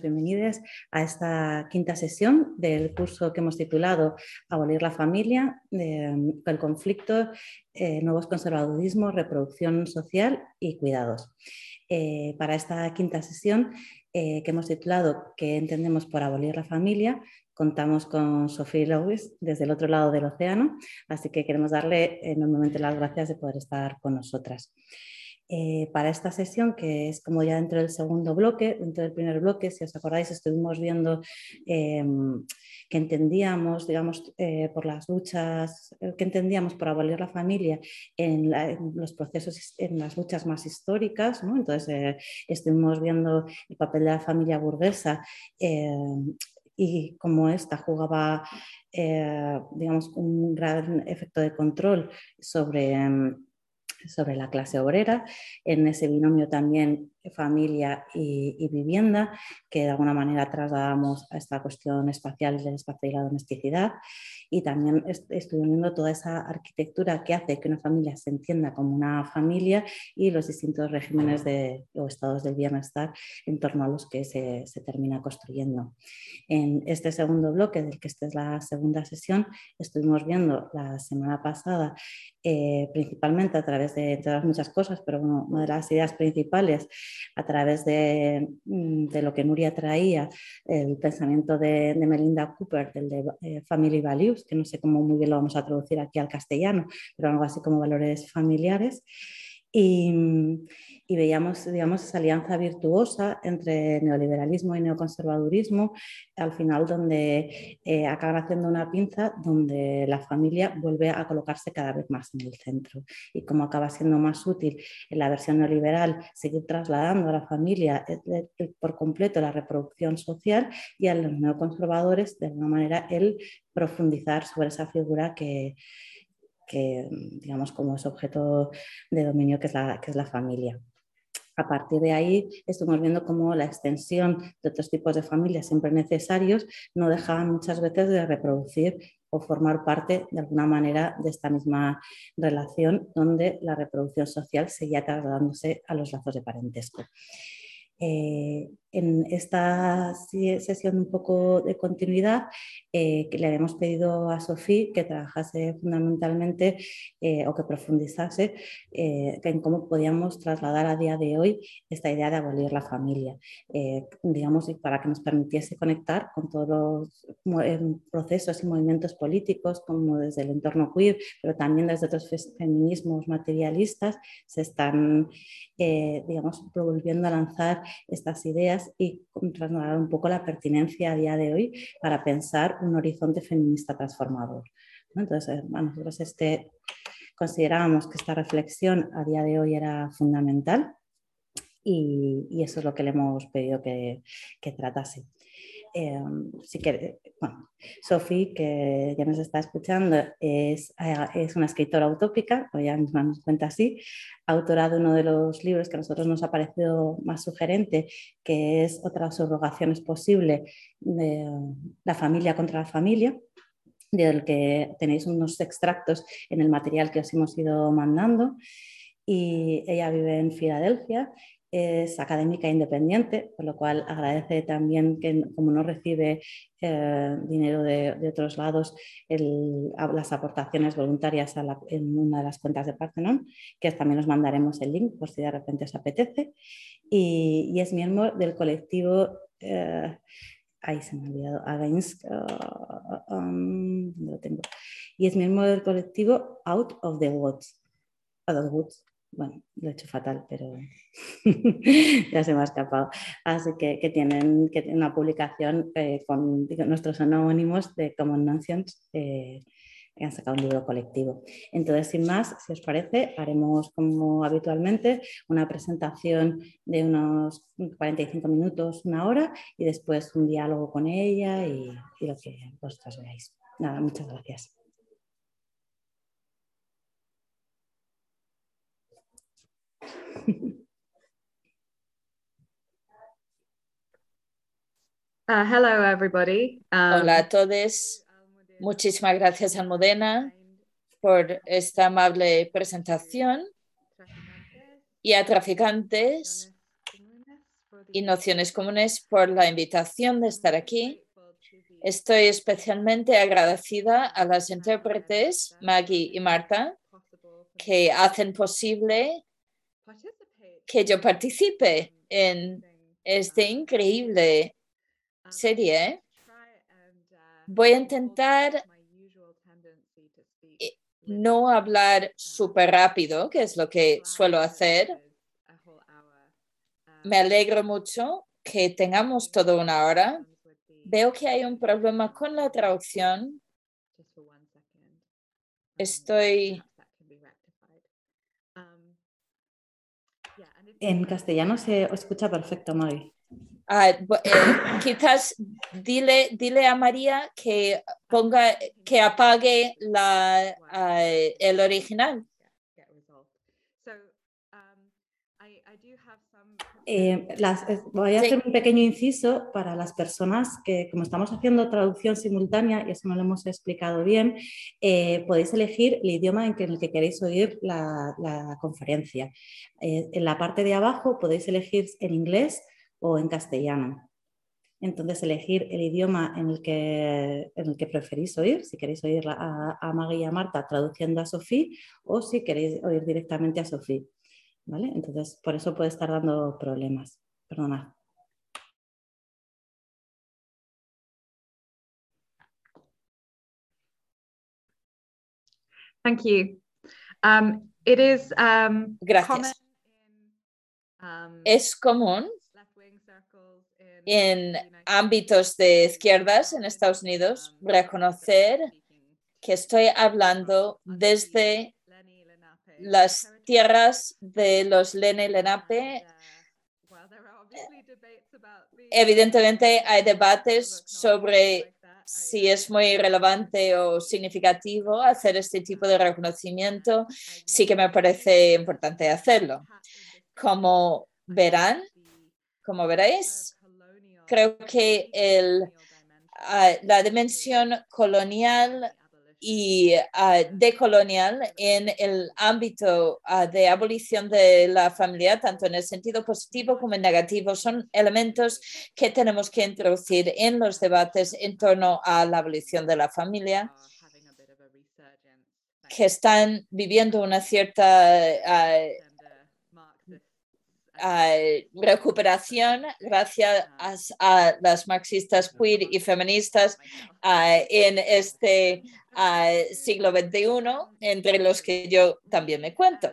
Bienvenidos, a esta quinta sesión del curso que hemos titulado Abolir la familia, el conflicto, eh, nuevos conservadurismos, reproducción social y cuidados. Eh, para esta quinta sesión eh, que hemos titulado ¿Qué entendemos por abolir la familia? Contamos con Sofía Lewis desde el otro lado del océano, así que queremos darle enormemente las gracias de poder estar con nosotras. Eh, para esta sesión, que es como ya dentro del segundo bloque, dentro del primer bloque, si os acordáis, estuvimos viendo em, que entendíamos, digamos, eh, por las luchas, que entendíamos por abolir la familia en, los procesos, en las luchas más históricas. Entonces, estuvimos viendo el papel de la familia burguesa em, y cómo esta jugaba, eh, digamos, un gran efecto de control sobre, em, sobre la clase obrera, en ese binomio también familia y, vivienda, que de alguna manera trasladamos a esta cuestión espacial del espacio y la domesticidad. Y también estoy uniendo toda esa arquitectura que hace que una familia se entienda como una familia y los distintos regímenes de, o estados del bienestar en torno a los que se, se termina construyendo. En este segundo bloque, del que esta es la segunda sesión, estuvimos viendo la semana pasada, eh, principalmente a través de todas muchas cosas, pero una de las ideas principales a través mm, de, lo que Nuria traía, el pensamiento de, Melinda Cooper, del de eh, Family Values, que no sé cómo muy bien lo vamos a traducir aquí al castellano, pero algo así como valores familiares. Y, y veíamos digamos, esa alianza virtuosa entre neoliberalismo y neoconservadurismo, al final donde eh, acaban haciendo una pinza donde la familia vuelve a colocarse cada vez más en el centro. Y como acaba siendo más útil en la versión neoliberal seguir trasladando a la familia eh, eh, por completo la reproducción social y a los neoconservadores de alguna manera el profundizar sobre esa figura que que digamos como es objeto de dominio que es la, que es la familia. A partir de ahí estamos viendo cómo la extensión de otros tipos de familias siempre necesarios no dejaban muchas veces de reproducir o formar parte de alguna manera de esta misma relación donde la reproducción social seguía trasladándose a los lazos de parentesco. Eh, en esta sesión un poco de continuidad, eh, que le habíamos pedido a Sofía que trabajase fundamentalmente eh, o que profundizase en cómo podíamos trasladar a día de hoy esta idea de abolir la familia, digamos, para que nos permitiese conectar con todos los procesos y movimientos políticos, como desde el entorno queer, pero también desde otros feminismos materialistas, se están, digamos, volviendo a lanzar estas ideas y trasladar un poco la pertinencia a día de hoy para pensar un horizonte feminista transformador. Entonces, nosotros este, considerábamos que esta reflexión a día de hoy era fundamental y, eso es lo que le hemos pedido que tratase. Eh, si que, bueno, Sophie, que ya nos está escuchando, es, eh, es una escritora utópica, o ya misma nos cuenta así, autora de uno de los libros que a nosotros nos ha parecido más sugerente, que es Otras subrogaciones posible de La familia contra la familia, del que tenéis unos extractos en el material que os hemos ido mandando. Y ella vive en Filadelfia es académica independiente, por lo cual agradece también que como no recibe eh, dinero de, otros lados, las aportaciones voluntarias en una de las cuentas de Parthenon, que también os mandaremos el link por si de repente os apetece, y, es miembro del colectivo... Eh, ahí se me ha olvidado, uh, um, lo tengo. Y es miembro del colectivo Out of the Woods, Out of the Woods bueno, lo he hecho fatal, pero ya se me ha escapado. Así que, tienen, que una publicación eh, con nuestros anónimos de Common Notions eh, han sacado un libro colectivo. Entonces, sin más, si os parece, haremos como habitualmente una presentación de unos 45 minutos, una hora, y después un diálogo con ella y, y lo que vosotras veáis. Nada, muchas gracias. Uh, hello, everybody. Um, Hola a todos. Muchísimas gracias, Almudena, por esta amable presentación y a traficantes y nociones comunes por la invitación de estar aquí. Estoy especialmente agradecida a las intérpretes Maggie y Marta que hacen posible que yo participe en este increíble serie. Voy a intentar eh, no hablar súper rápido, que es lo que suelo hacer. Me alegro mucho que tengamos toda una hora. Veo que hay un problema con la traducción. Estoy En castellano se escucha perfecto, Maggie. Ah, eh, quizás dile, dile a María que ponga, que apague la, ah, el original. Eh, las, eh, voy a hacer un pequeño inciso para las personas que, como estamos haciendo traducción simultánea, y eso no lo hemos explicado bien, eh, podéis elegir el idioma en, el que queréis oír la, la conferencia. en la parte de abajo podéis elegir en inglés o en castellano. Entonces, elegir el idioma en el que, en el que preferís oír, si queréis oír a, a Maggie y a Marta traduciendo a Sofía o si queréis oír directamente a Sofía. ¿Vale? Entonces, por eso puede estar dando problemas. Perdonad. Thank you. Um, it is, um, Gracias. um, Es común en ámbitos de izquierdas en Estados Unidos reconocer que estoy hablando desde las tierras de los Lene Lenape. Evidentemente hay debates sobre si es muy relevante o significativo hacer este tipo de reconocimiento. Sí que me parece importante hacerlo. Como verán, como veréis, creo que el, ah, la dimensión colonial y uh, decolonial en el ámbito ah, de abolición de la familia, tanto en el sentido positivo como en negativo, son elementos que tenemos que introducir en los debates en torno a la abolición de la familia que están viviendo una cierta recuperación gracias a, las marxistas queer y feministas en este siglo XXI, entre los que yo también me cuento.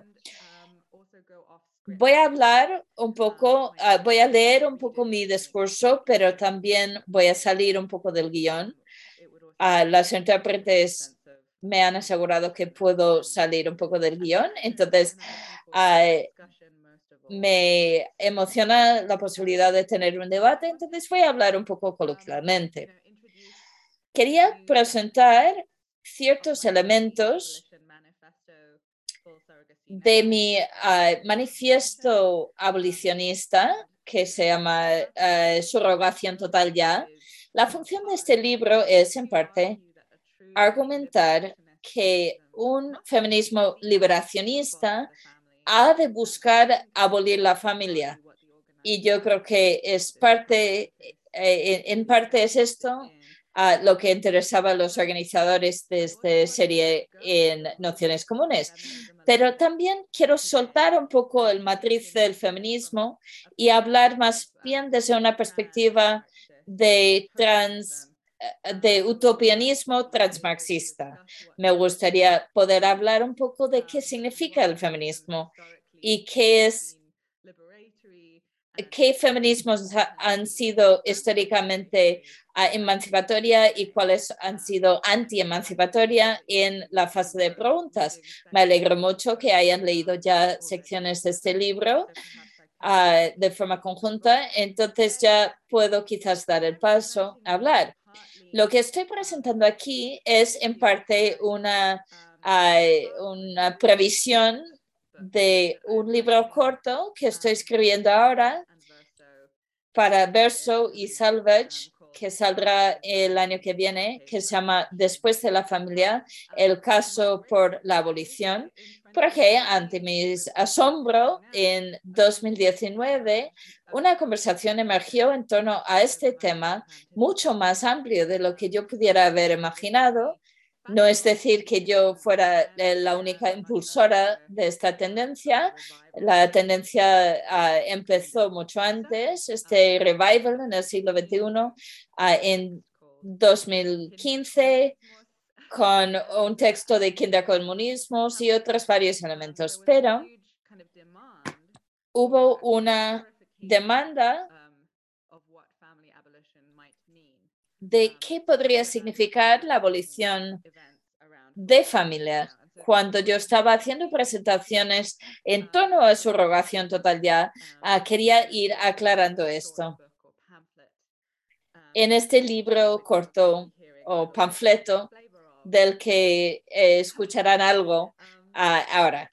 Voy a hablar un poco, voy a leer un poco mi discurso, pero también voy a salir un poco del guion. las intérpretes me han asegurado que puedo salir un poco del guion, entonces me emociona la posibilidad de tener un debate, entonces voy a hablar un poco coloquialmente. Quería presentar ciertos elementos de mi ah, manifiesto abolicionista que se llama uh, Subrogación Total Ya. La función de este libro es, en parte, argumentar que un feminismo liberacionista ha de buscar abolir la familia. Y yo creo que es parte, eh, en parte es esto lo que interesaba a los organizadores de esta serie en Nociones Comunes. Pero también quiero soltar un poco el matriz del feminismo y hablar más bien desde una perspectiva de trans de utopianismo transmarxista. Me gustaría poder hablar un poco de qué significa el feminismo y qué es qué feminismos han sido históricamente ah, emancipatoria y cuáles han sido anti-emancipatoria en la fase de preguntas. Me alegro mucho que hayan leído ya secciones de este libro ah, de forma conjunta, entonces ya puedo quizás dar el paso a hablar. Lo que estoy presentando aquí es en parte una, una previsión de un libro corto que estoy escribiendo ahora para Verso y Salvage, que saldrá el año que viene, que se llama Después de la familia, el caso por la abolición, porque ante mi asombro, en 2019, una conversación emergió en torno a este tema mucho más amplio de lo que yo pudiera haber imaginado. No es decir que yo fuera la única impulsora de esta tendencia. La tendencia ah, empezó mucho antes, este revival en el siglo XXI, ah, en 2015 con un texto de kindercomunismos y otros varios elementos, pero hubo una demanda de qué podría significar la abolición de familia. Cuando yo estaba haciendo presentaciones en torno a su rogación total ya, ah, quería ir aclarando esto. En este libro corto o panfleto del que eh, escucharán algo ah, ahora.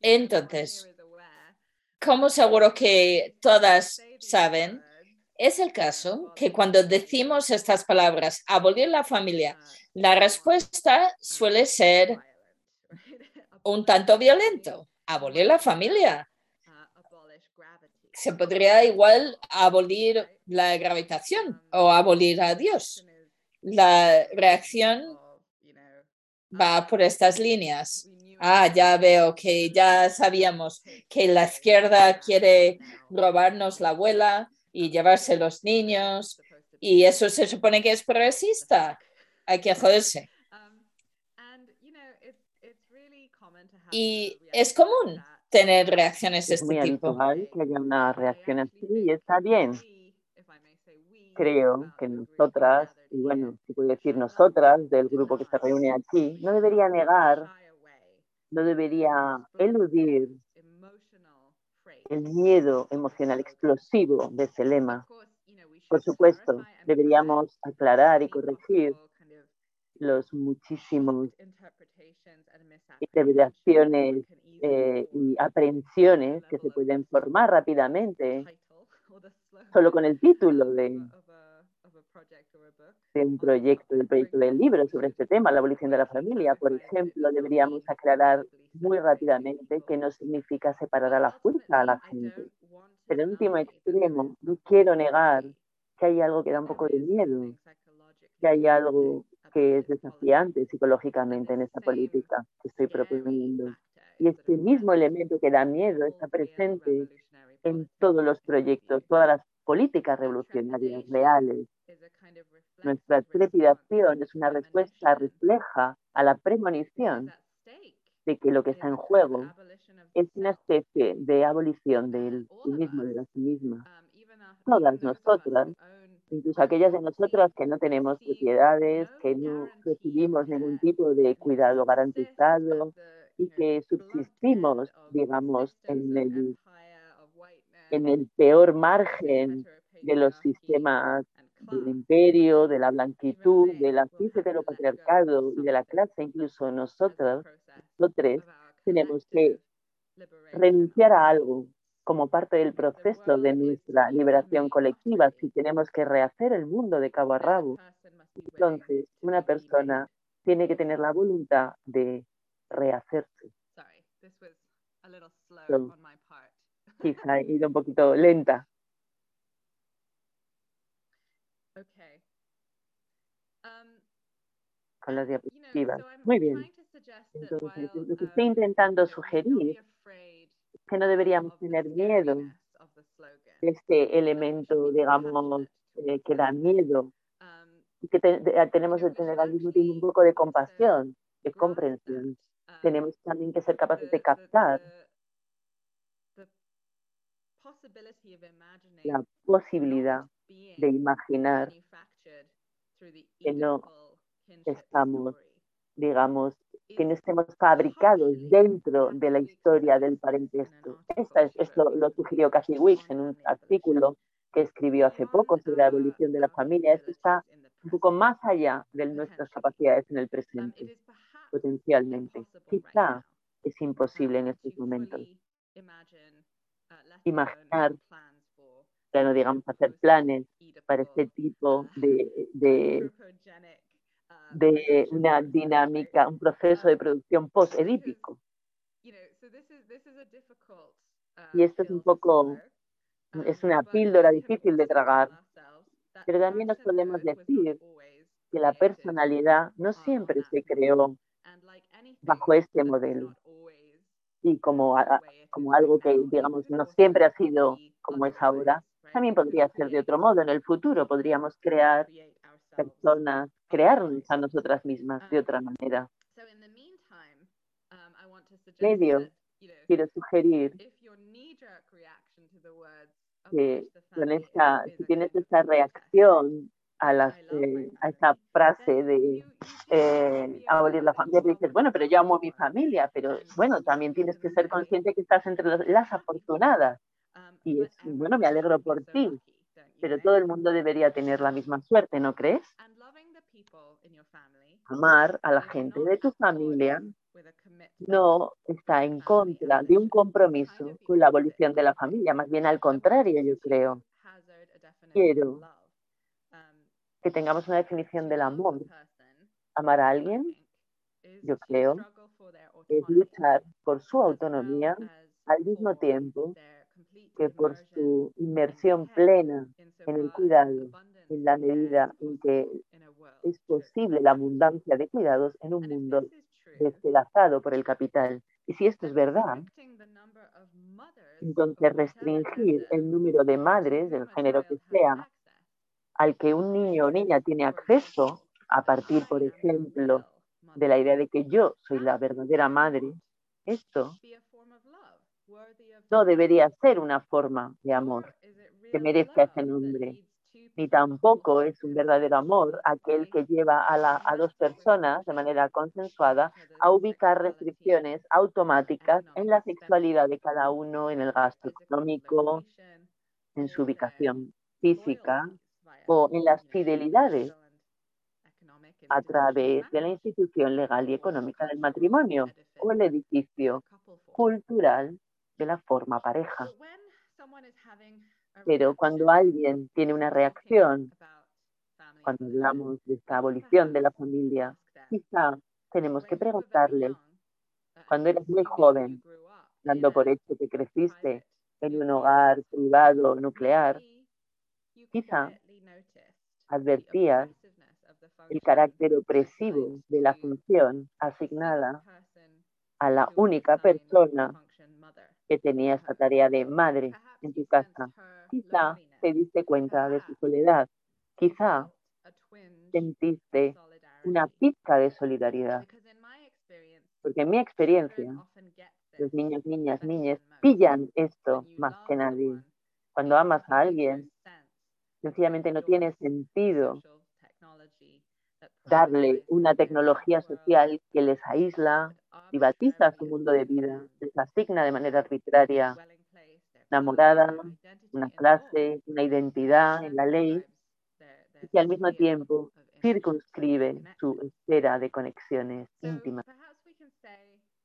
Entonces, como seguro que todas saben, es el caso que cuando decimos estas palabras, abolir la familia, la respuesta suele ser un tanto violento. Abolir la familia. Se podría igual abolir la gravitación o abolir a Dios. La reacción va por estas líneas. Ah, ya veo que ya sabíamos que la izquierda quiere robarnos la abuela y llevarse los niños y eso se supone que es progresista. Hay que joderse. Y es común tener reacciones de este tipo. que haya una reacción así y está bien. Creo que nosotras, y bueno, si puedo decir nosotras del grupo que se reúne aquí, no debería negar no debería eludir el miedo emocional explosivo de ese lema. Por supuesto, deberíamos aclarar y corregir los muchísimos interpretaciones eh, y aprehensiones que se pueden formar rápidamente solo con el título de un proyecto, del proyecto del libro sobre este tema, la abolición de la familia, por ejemplo, deberíamos aclarar muy rápidamente que no significa separar a la fuerza a la gente. Pero en último extremo, no quiero negar que hay algo que da un poco de miedo, que hay algo que es desafiante psicológicamente en esta política que estoy proponiendo. Y este mismo elemento que da miedo está presente en todos los proyectos, todas las políticas revolucionarias reales nuestra trepidación es una respuesta refleja a la premonición de que lo que está en juego es una especie de abolición del sí mismo, de la sí misma. Todas nosotras, incluso aquellas de nosotras que no tenemos propiedades, que no recibimos ningún tipo de cuidado garantizado y que subsistimos, digamos, en el, en el peor margen de los sistemas del imperio, de la blanquitud, de la patriarcado y de la clase, incluso nosotros, tres, tenemos que renunciar a algo como parte del proceso de nuestra liberación colectiva, si tenemos que rehacer el mundo de cabo a rabo. Entonces, una persona tiene que tener la voluntad de rehacerse. Quizá he ido un poquito lenta. con las diapositivas. Muy bien. Entonces, lo que estoy intentando sugerir es que no deberíamos tener miedo de este elemento, digamos, eh, que da miedo y que tenemos que tener al mismo tiempo un poco de compasión, de comprensión. Tenemos también que ser capaces de captar la posibilidad de imaginar que no estamos, digamos, que no estemos fabricados dentro de la historia del parentesco. Esta es, esto lo sugirió Cassie Wicks en un artículo que escribió hace poco sobre la evolución de la familia. Esto está un poco más allá de nuestras capacidades en el presente, potencialmente. Quizá es imposible en estos momentos. Imaginar, ya no digamos hacer planes para este tipo de, de, de una dinámica, un proceso de producción post-edípico. Y esto es un poco, es una píldora difícil de tragar, pero también nos podemos decir que la personalidad no siempre se creó bajo este modelo y como, como algo que, digamos, no siempre ha sido como es ahora, también podría ser de otro modo. En el futuro podríamos crear personas, crearnos a nosotras mismas de otra manera. Medio, quiero sugerir que con esta, si tienes esta reacción a, las, eh, a esa frase de eh, abolir la familia, dices, bueno, pero yo amo a mi familia, pero bueno, también tienes que ser consciente que estás entre las afortunadas. Y es, bueno, me alegro por ti, pero todo el mundo debería tener la misma suerte, ¿no crees? Amar a la gente de tu familia no está en contra de un compromiso con la abolición de la familia, más bien al contrario, yo creo. Quiero que tengamos una definición del amor. Amar a alguien, yo creo, es luchar por su autonomía al mismo tiempo que por su inmersión plena en el cuidado, en la medida en que es posible la abundancia de cuidados en un mundo despedazado por el capital. Y si esto es verdad, entonces restringir el número de madres del género que sea al que un niño o niña tiene acceso a partir, por ejemplo, de la idea de que yo soy la verdadera madre, esto no debería ser una forma de amor que merezca ese nombre, ni tampoco es un verdadero amor aquel que lleva a, a dos personas de manera consensuada a ubicar restricciones automáticas en la sexualidad de cada uno, en el gasto económico, en su ubicación física o en las fidelidades a través de la institución legal y económica del matrimonio o el edificio cultural de la forma pareja. Pero cuando alguien tiene una reacción, cuando hablamos de esta abolición de la familia, quizá tenemos que preguntarle, cuando eres muy joven, dando por hecho que creciste en un hogar privado nuclear, quizá advertías el carácter opresivo de la función asignada a la única persona que tenía esta tarea de madre en tu casa. Quizá te diste cuenta de su soledad. Quizá sentiste una pizca de solidaridad. Porque en mi experiencia, los niños, niñas, niñas pillan esto más que nadie. Cuando amas a alguien, sencillamente no tiene sentido darle una tecnología social que les aísla, privatiza su mundo de vida, les asigna de manera arbitraria una morada, una clase, una identidad en la ley, y que al mismo tiempo circunscribe su esfera de conexiones íntimas.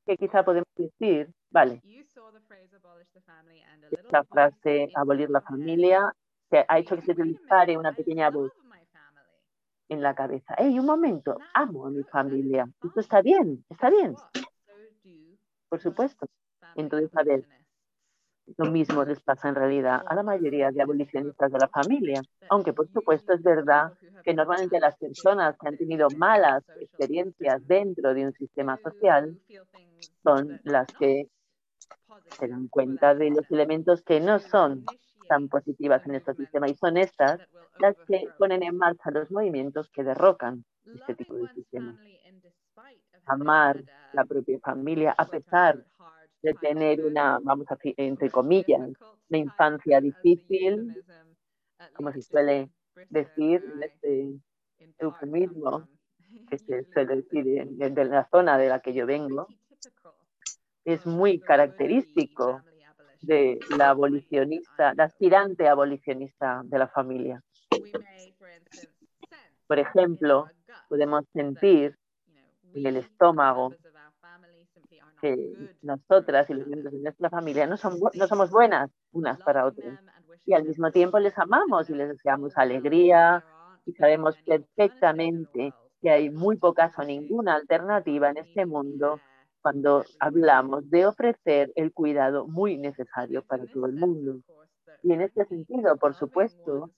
Que quizá podemos decir, vale, esta frase, abolir la familia, se ha hecho que se te dispare una pequeña voz en la cabeza. ¡Ey, un momento! Amo a mi familia. Esto está bien, está bien. Por supuesto. Entonces, a ver, lo mismo les pasa en realidad a la mayoría de abolicionistas de la familia. Aunque, por supuesto, es verdad que normalmente las personas que han tenido malas experiencias dentro de un sistema social son las que se dan cuenta de los elementos que no son tan positivas en este sistema y son estas las que ponen en marcha los movimientos que derrocan este tipo de sistema. Amar la propia familia a pesar de tener una, vamos a decir, entre comillas, una infancia difícil, como se suele decir en este eufemismo que se suele decir de la zona de la que yo vengo, es muy característico de la abolicionista, la aspirante abolicionista de la familia. Por ejemplo, podemos sentir en el estómago que nosotras y los miembros de nuestra familia no, son, no somos buenas unas para otras. Y al mismo tiempo les amamos y les deseamos alegría y sabemos perfectamente que hay muy pocas o ninguna alternativa en este mundo cuando hablamos de ofrecer el cuidado muy necesario para todo el mundo. Y en este sentido, por supuesto,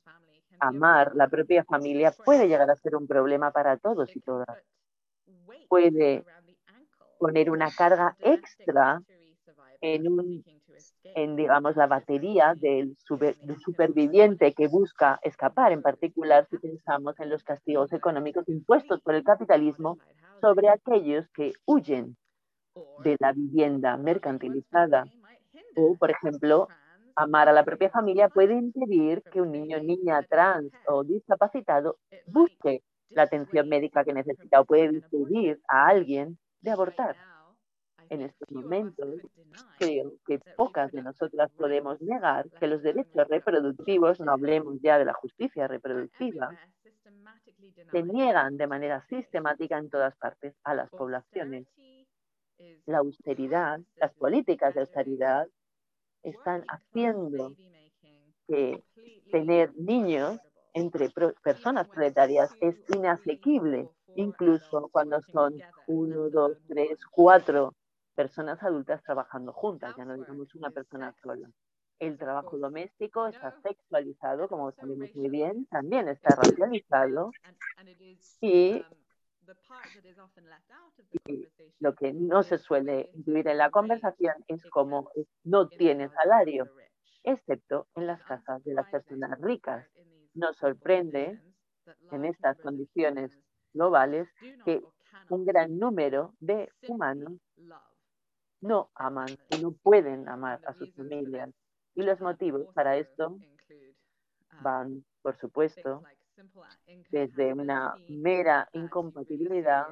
amar la propia familia puede llegar a ser un problema para todos y todas. Puede poner una carga extra en, un, en digamos, la batería del, del, superviviente que busca escapar, en particular si pensamos en los castigos económicos impuestos por el capitalismo sobre aquellos que huyen de la vivienda mercantilizada. O, por ejemplo, amar a la propia familia puede impedir que un niño, niña trans o discapacitado busque la atención médica que necesita o puede impedir a alguien de abortar. En estos momentos, creo que pocas de nosotras podemos negar que los derechos reproductivos, no hablemos ya de la justicia reproductiva, se niegan de manera sistemática en todas partes a las poblaciones. La austeridad, las políticas de austeridad están haciendo que tener niños entre personas proletarias es inasequible, incluso cuando son uno, dos, tres, cuatro personas adultas trabajando juntas, ya no digamos una persona sola. El trabajo doméstico está sexualizado, como sabemos muy bien, también está racializado y y lo que no se suele incluir en la conversación es cómo no tiene salario, excepto en las casas de las personas ricas. Nos sorprende en estas condiciones globales que un gran número de humanos no aman y no pueden amar a sus familias. Y los motivos para esto van, por supuesto, desde una mera incompatibilidad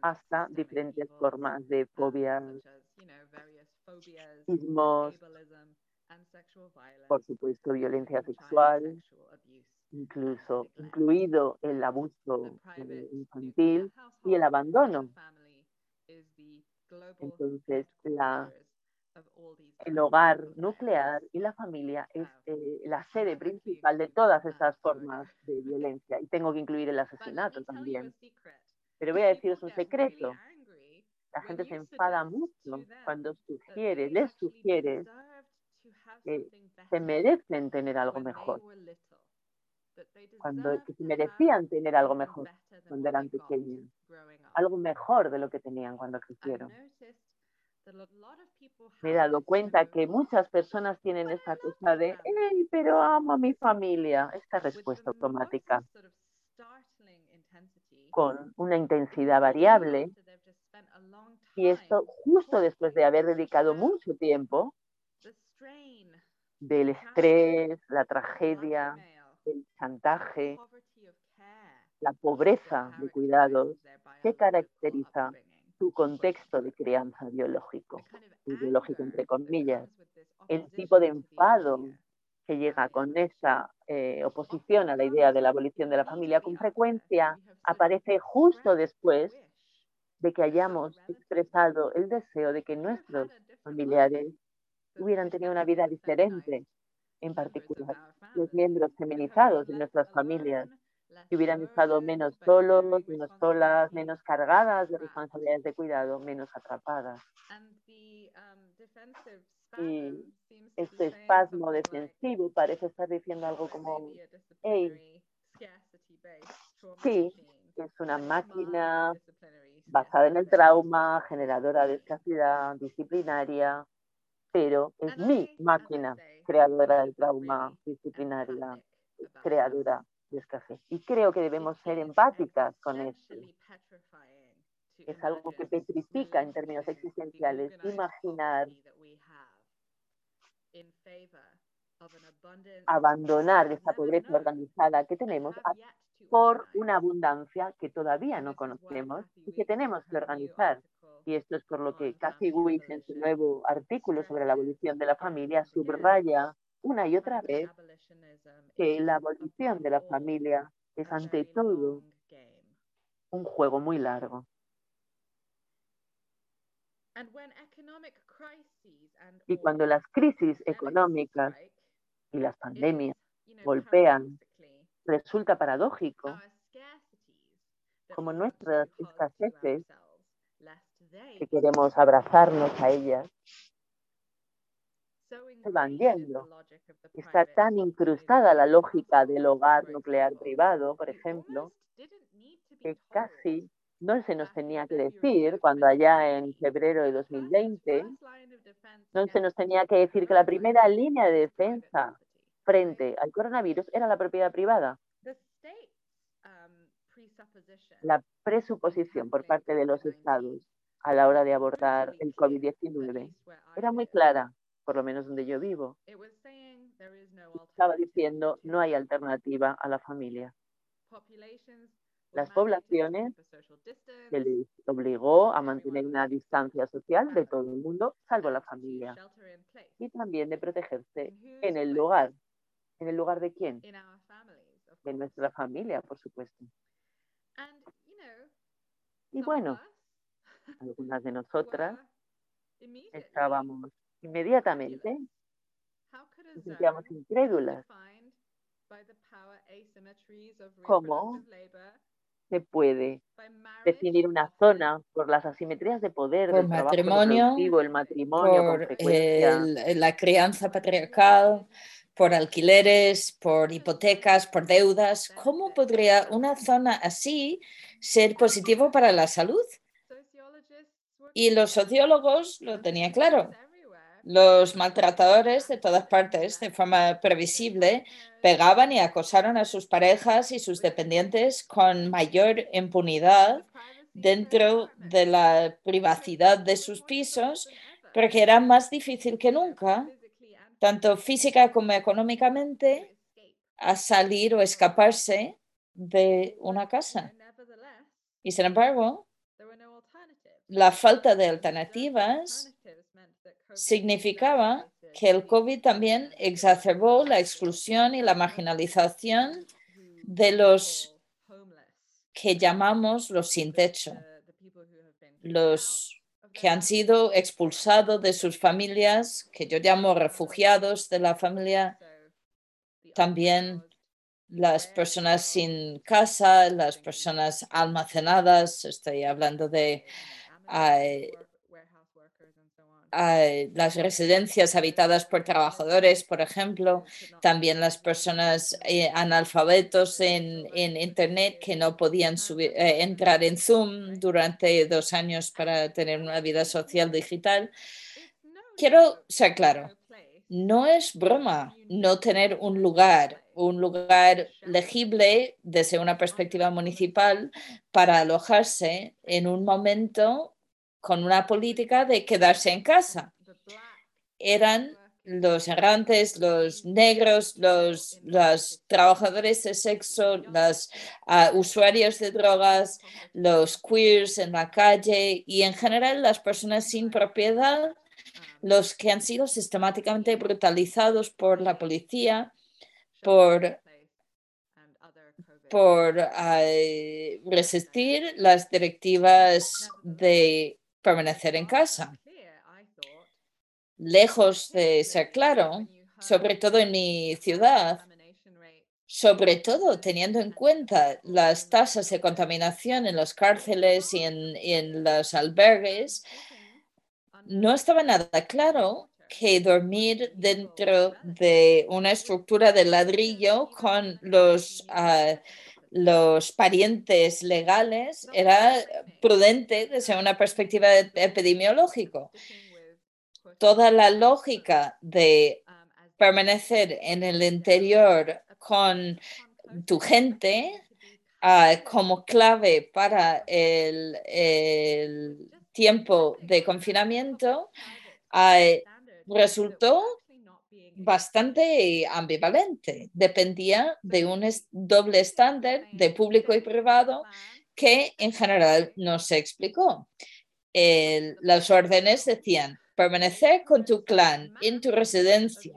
hasta diferentes formas de fobias, sismos, por supuesto violencia sexual, incluso incluido el abuso infantil y el abandono. Entonces, la el hogar nuclear y la familia es eh, la sede principal de todas estas formas de violencia. Y tengo que incluir el asesinato también. Pero voy a deciros un secreto. La gente se enfada mucho cuando sugiere, les sugiere que se merecen tener algo mejor. Cuando que se merecían tener algo mejor cuando eran pequeños. Algo mejor de lo que tenían cuando crecieron me he dado cuenta que muchas personas tienen esa cosa de, hey, pero amo a mi familia, esta respuesta automática con una intensidad variable. Y esto justo después de haber dedicado mucho tiempo del estrés, la tragedia, el chantaje, la pobreza de cuidados que caracteriza su contexto de crianza biológico, biológico entre comillas, el tipo de enfado que llega con esa eh, oposición a la idea de la abolición de la familia con frecuencia aparece justo después de que hayamos expresado el deseo de que nuestros familiares hubieran tenido una vida diferente, en particular los miembros feminizados de nuestras familias, que hubieran estado menos solos, menos solas, menos cargadas de responsabilidades de cuidado, menos atrapadas. Y este espasmo defensivo parece estar diciendo algo como, hey, sí, es una máquina basada en el trauma, generadora de escasidad disciplinaria, pero es mi máquina creadora del trauma disciplinaria, creadora y creo que debemos ser empáticas con esto. Es algo que petrifica en términos existenciales imaginar abandonar esta pobreza organizada que tenemos por una abundancia que todavía no conocemos y que tenemos que organizar. Y esto es por lo que Cathy Weiss en su nuevo artículo sobre la abolición de la familia subraya una y otra vez que la abolición de la familia es ante todo un juego muy largo. Y cuando las crisis económicas y las pandemias golpean, resulta paradójico como nuestras escaseces, que queremos abrazarnos a ellas, se van yendo. Está tan incrustada la lógica del hogar nuclear privado, por ejemplo, que casi no se nos tenía que decir cuando allá en febrero de 2020, no se nos tenía que decir que la primera línea de defensa frente al coronavirus era la propiedad privada. La presuposición por parte de los estados a la hora de abordar el COVID-19 era muy clara, por lo menos donde yo vivo. Estaba diciendo no hay alternativa a la familia. Las poblaciones se les obligó a mantener una distancia social de todo el mundo, salvo la familia, y también de protegerse en el lugar. ¿En el lugar de quién? De nuestra familia, por supuesto. Y bueno, algunas de nosotras estábamos inmediatamente, nos sentíamos incrédulas. ¿Cómo se puede definir una zona por las asimetrías de poder por del matrimonio, el matrimonio, por el, la crianza patriarcal, por alquileres, por hipotecas, por deudas. ¿Cómo podría una zona así ser positivo para la salud? Y los sociólogos lo tenían claro. Los maltratadores de todas partes, de forma previsible, pegaban y acosaron a sus parejas y sus dependientes con mayor impunidad dentro de la privacidad de sus pisos, porque era más difícil que nunca, tanto física como económicamente, a salir o escaparse de una casa. Y sin embargo, la falta de alternativas significaba que el COVID también exacerbó la exclusión y la marginalización de los que llamamos los sin techo, los que han sido expulsados de sus familias, que yo llamo refugiados de la familia, también las personas sin casa, las personas almacenadas, estoy hablando de las residencias habitadas por trabajadores, por ejemplo, también las personas eh, analfabetos en, Internet que no podían subir, eh, entrar en Zoom durante dos años para tener una vida social digital. Quiero ser claro, no es broma no tener un lugar, un lugar legible desde una perspectiva municipal para alojarse en un momento con una política de quedarse en casa. Eran los errantes, los negros, los, los trabajadores de sexo, los ah, usuarios de drogas, los queers en la calle y en general las personas sin propiedad, los que han sido sistemáticamente brutalizados por la policía, por por ah, resistir las directivas de permanecer en casa. Lejos de ser claro, sobre todo en mi ciudad, sobre todo teniendo en cuenta las tasas de contaminación en las cárceles y en, los albergues, no estaba nada claro que dormir dentro de una estructura de ladrillo con los ah, los parientes legales era prudente desde una perspectiva epidemiológica. Toda la lógica de permanecer en el interior con tu gente ah, como clave para el, tiempo de confinamiento ah, resultó bastante ambivalente. Dependía de un doble estándar de público y privado que en general no se explicó. las órdenes decían permanecer con tu clan en tu residencia,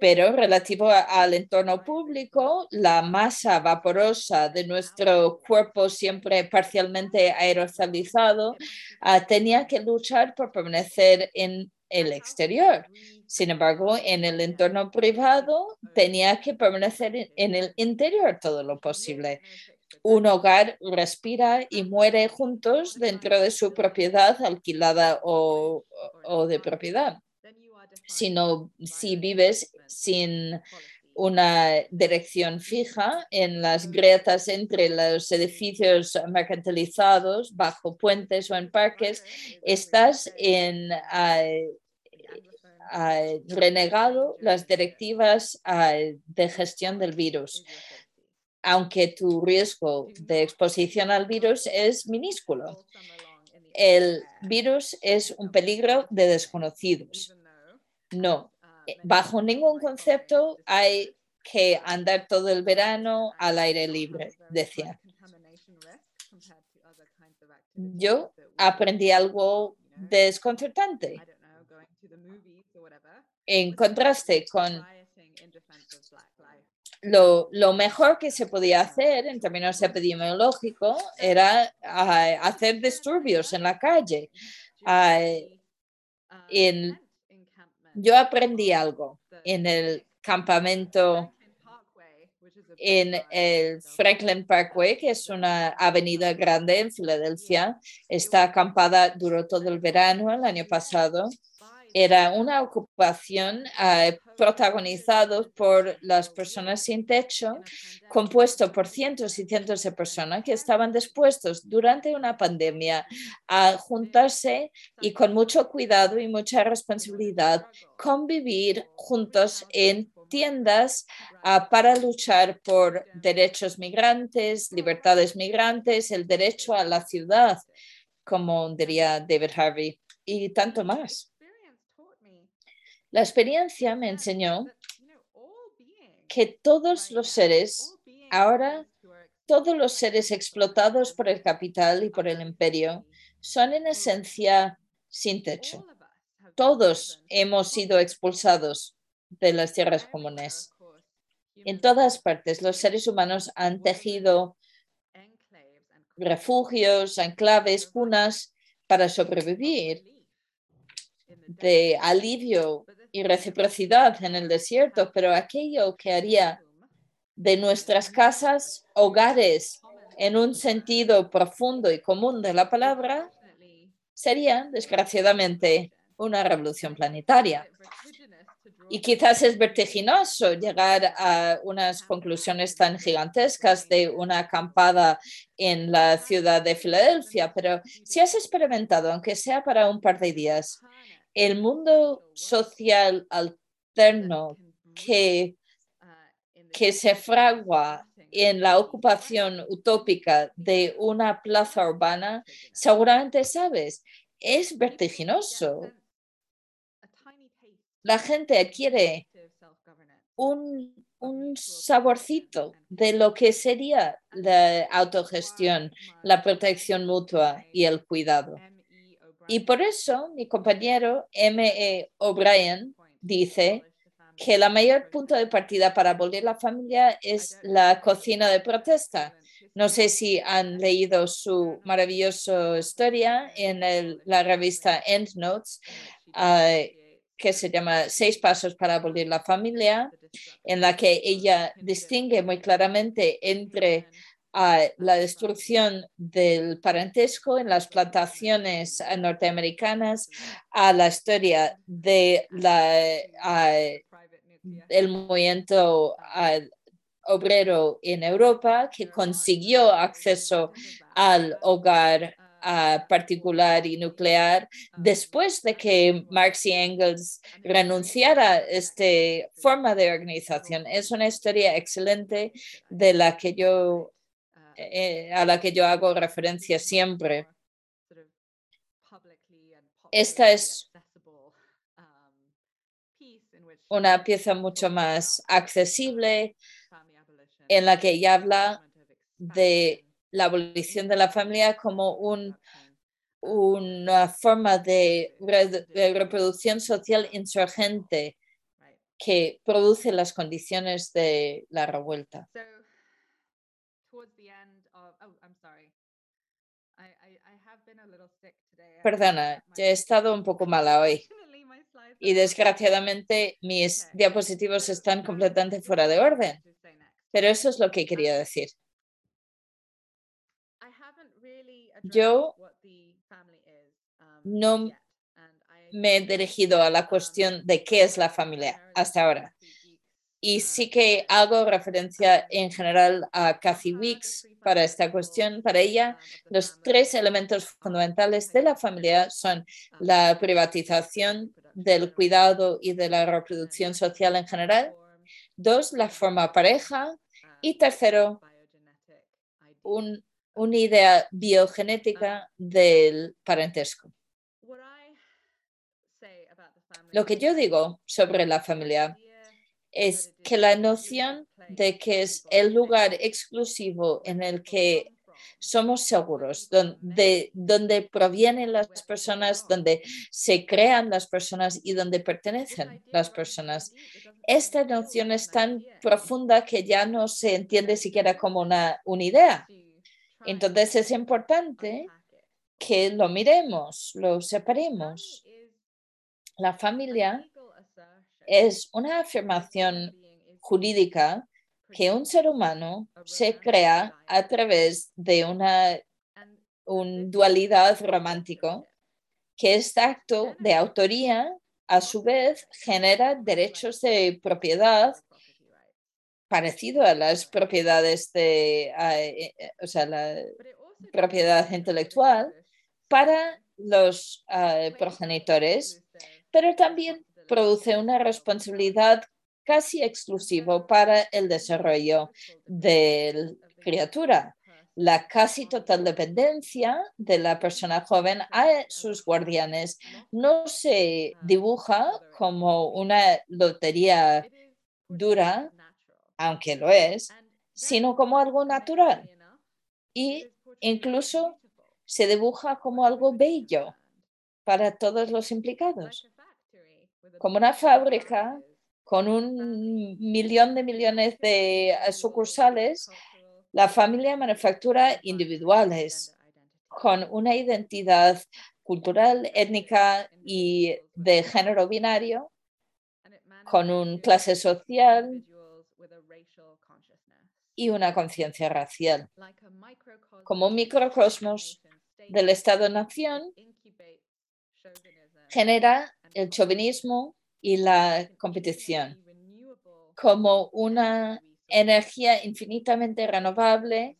pero relativo al entorno público, la masa vaporosa de nuestro cuerpo siempre parcialmente aerosolizado ah, tenía que luchar por permanecer en el exterior. Sin embargo, en el entorno privado tenía que permanecer en el interior todo lo posible. Un hogar respira y muere juntos dentro de su propiedad alquilada o, de propiedad. Sino si vives sin una dirección fija en las grietas entre los edificios mercantilizados, bajo puentes o en parques, estás en, ah, renegado las directivas de gestión del virus, aunque tu riesgo de exposición al virus es minúsculo. El virus es un peligro de desconocidos. No, bajo ningún concepto hay que andar todo el verano al aire libre, decía. Yo aprendí algo desconcertante en contraste con lo, lo, mejor que se podía hacer en términos epidemiológicos era ah, hacer disturbios en la calle. En yo aprendí algo en el campamento en el Franklin Parkway, que es una avenida grande en Filadelfia. Está acampada, duró todo el verano el año pasado era una ocupación uh, protagonizada por las personas sin techo, compuesto por cientos y cientos de personas que estaban dispuestos durante una pandemia a juntarse y con mucho cuidado y mucha responsabilidad convivir juntos en tiendas uh, para luchar por derechos migrantes, libertades migrantes, el derecho a la ciudad, como diría David Harvey, y tanto más. La experiencia me enseñó que todos los seres, ahora todos los seres explotados por el capital y por el imperio, son en esencia sin techo. Todos hemos sido expulsados de las tierras comunes. En todas partes, los seres humanos han tejido refugios, enclaves, cunas para sobrevivir de alivio y reciprocidad en el desierto, pero aquello que haría de nuestras casas hogares en un sentido profundo y común de la palabra sería, desgraciadamente, una revolución planetaria. Y quizás es vertiginoso llegar a unas conclusiones tan gigantescas de una acampada en la ciudad de Filadelfia, pero si has experimentado, aunque sea para un par de días, el mundo social alterno que, que se fragua en la ocupación utópica de una plaza urbana, seguramente sabes, es vertiginoso. La gente adquiere un, un saborcito de lo que sería la autogestión, la protección mutua y el cuidado. Y por eso mi compañero M.E. O'Brien dice que la mayor punto de partida para abolir la familia es la cocina de protesta. No sé si han leído su maravillosa historia en la revista Endnotes, uh, que se llama Seis Pasos para abolir la familia, en la que ella distingue muy claramente entre a la destrucción del parentesco en las plantaciones norteamericanas, a la historia de el movimiento obrero en Europa que consiguió acceso al hogar particular y nuclear después de que Marx y Engels renunciara a esta forma de organización. Es una historia excelente de la que yo eh, a la que yo hago referencia siempre. Esta es una pieza mucho más accesible en la que ella habla de la abolición de la familia como un, una forma de reproducción social insurgente que produce las condiciones de la revuelta. Perdona, he estado un poco mala hoy. Y desgraciadamente mis diapositivos están um, completamente fuera de orden, pero eso es lo que quería decir. Haven't really Yo um, no Me he dirigido a la um, cuestión de qué es la familia hasta ahora. Y sí que hago referencia en general a Kathy Weeks para esta cuestión. Para ella, los tres elementos fundamentales de la familia son la privatización del cuidado y de la reproducción social en general. Dos, la forma pareja. Y tercero, un- una idea biogenética del parentesco. Lo que yo digo sobre la familia es que la noción de que es el lugar exclusivo en el que somos seguros, donde, donde provienen las personas, donde se crean las personas y donde pertenecen las personas. Esta noción es tan profunda que ya no se entiende siquiera como una, una idea. Entonces es importante que lo miremos, lo separemos. La familia es una afirmación jurídica que un ser humano se crea a través de una un dualidad romántico, que este acto de autoría a su vez genera derechos de propiedad parecido a las propiedades de, eh, eh, o sea, la propiedad intelectual para los ah, progenitores, pero también produce una responsabilidad casi exclusiva para el desarrollo de la criatura. La casi total dependencia de la persona joven a sus guardianes no se dibuja como una lotería dura, aunque lo es, sino como algo natural y incluso se dibuja como algo bello para todos los implicados, como una fábrica con un millón de millones de sucursales, la familia manufactura individuales con una identidad cultural, étnica y de género binario, con un clase social y una conciencia racial. Como un microcosmos del Estado-nación, genera el chauvinismo y la competición como una energía infinitamente renovable,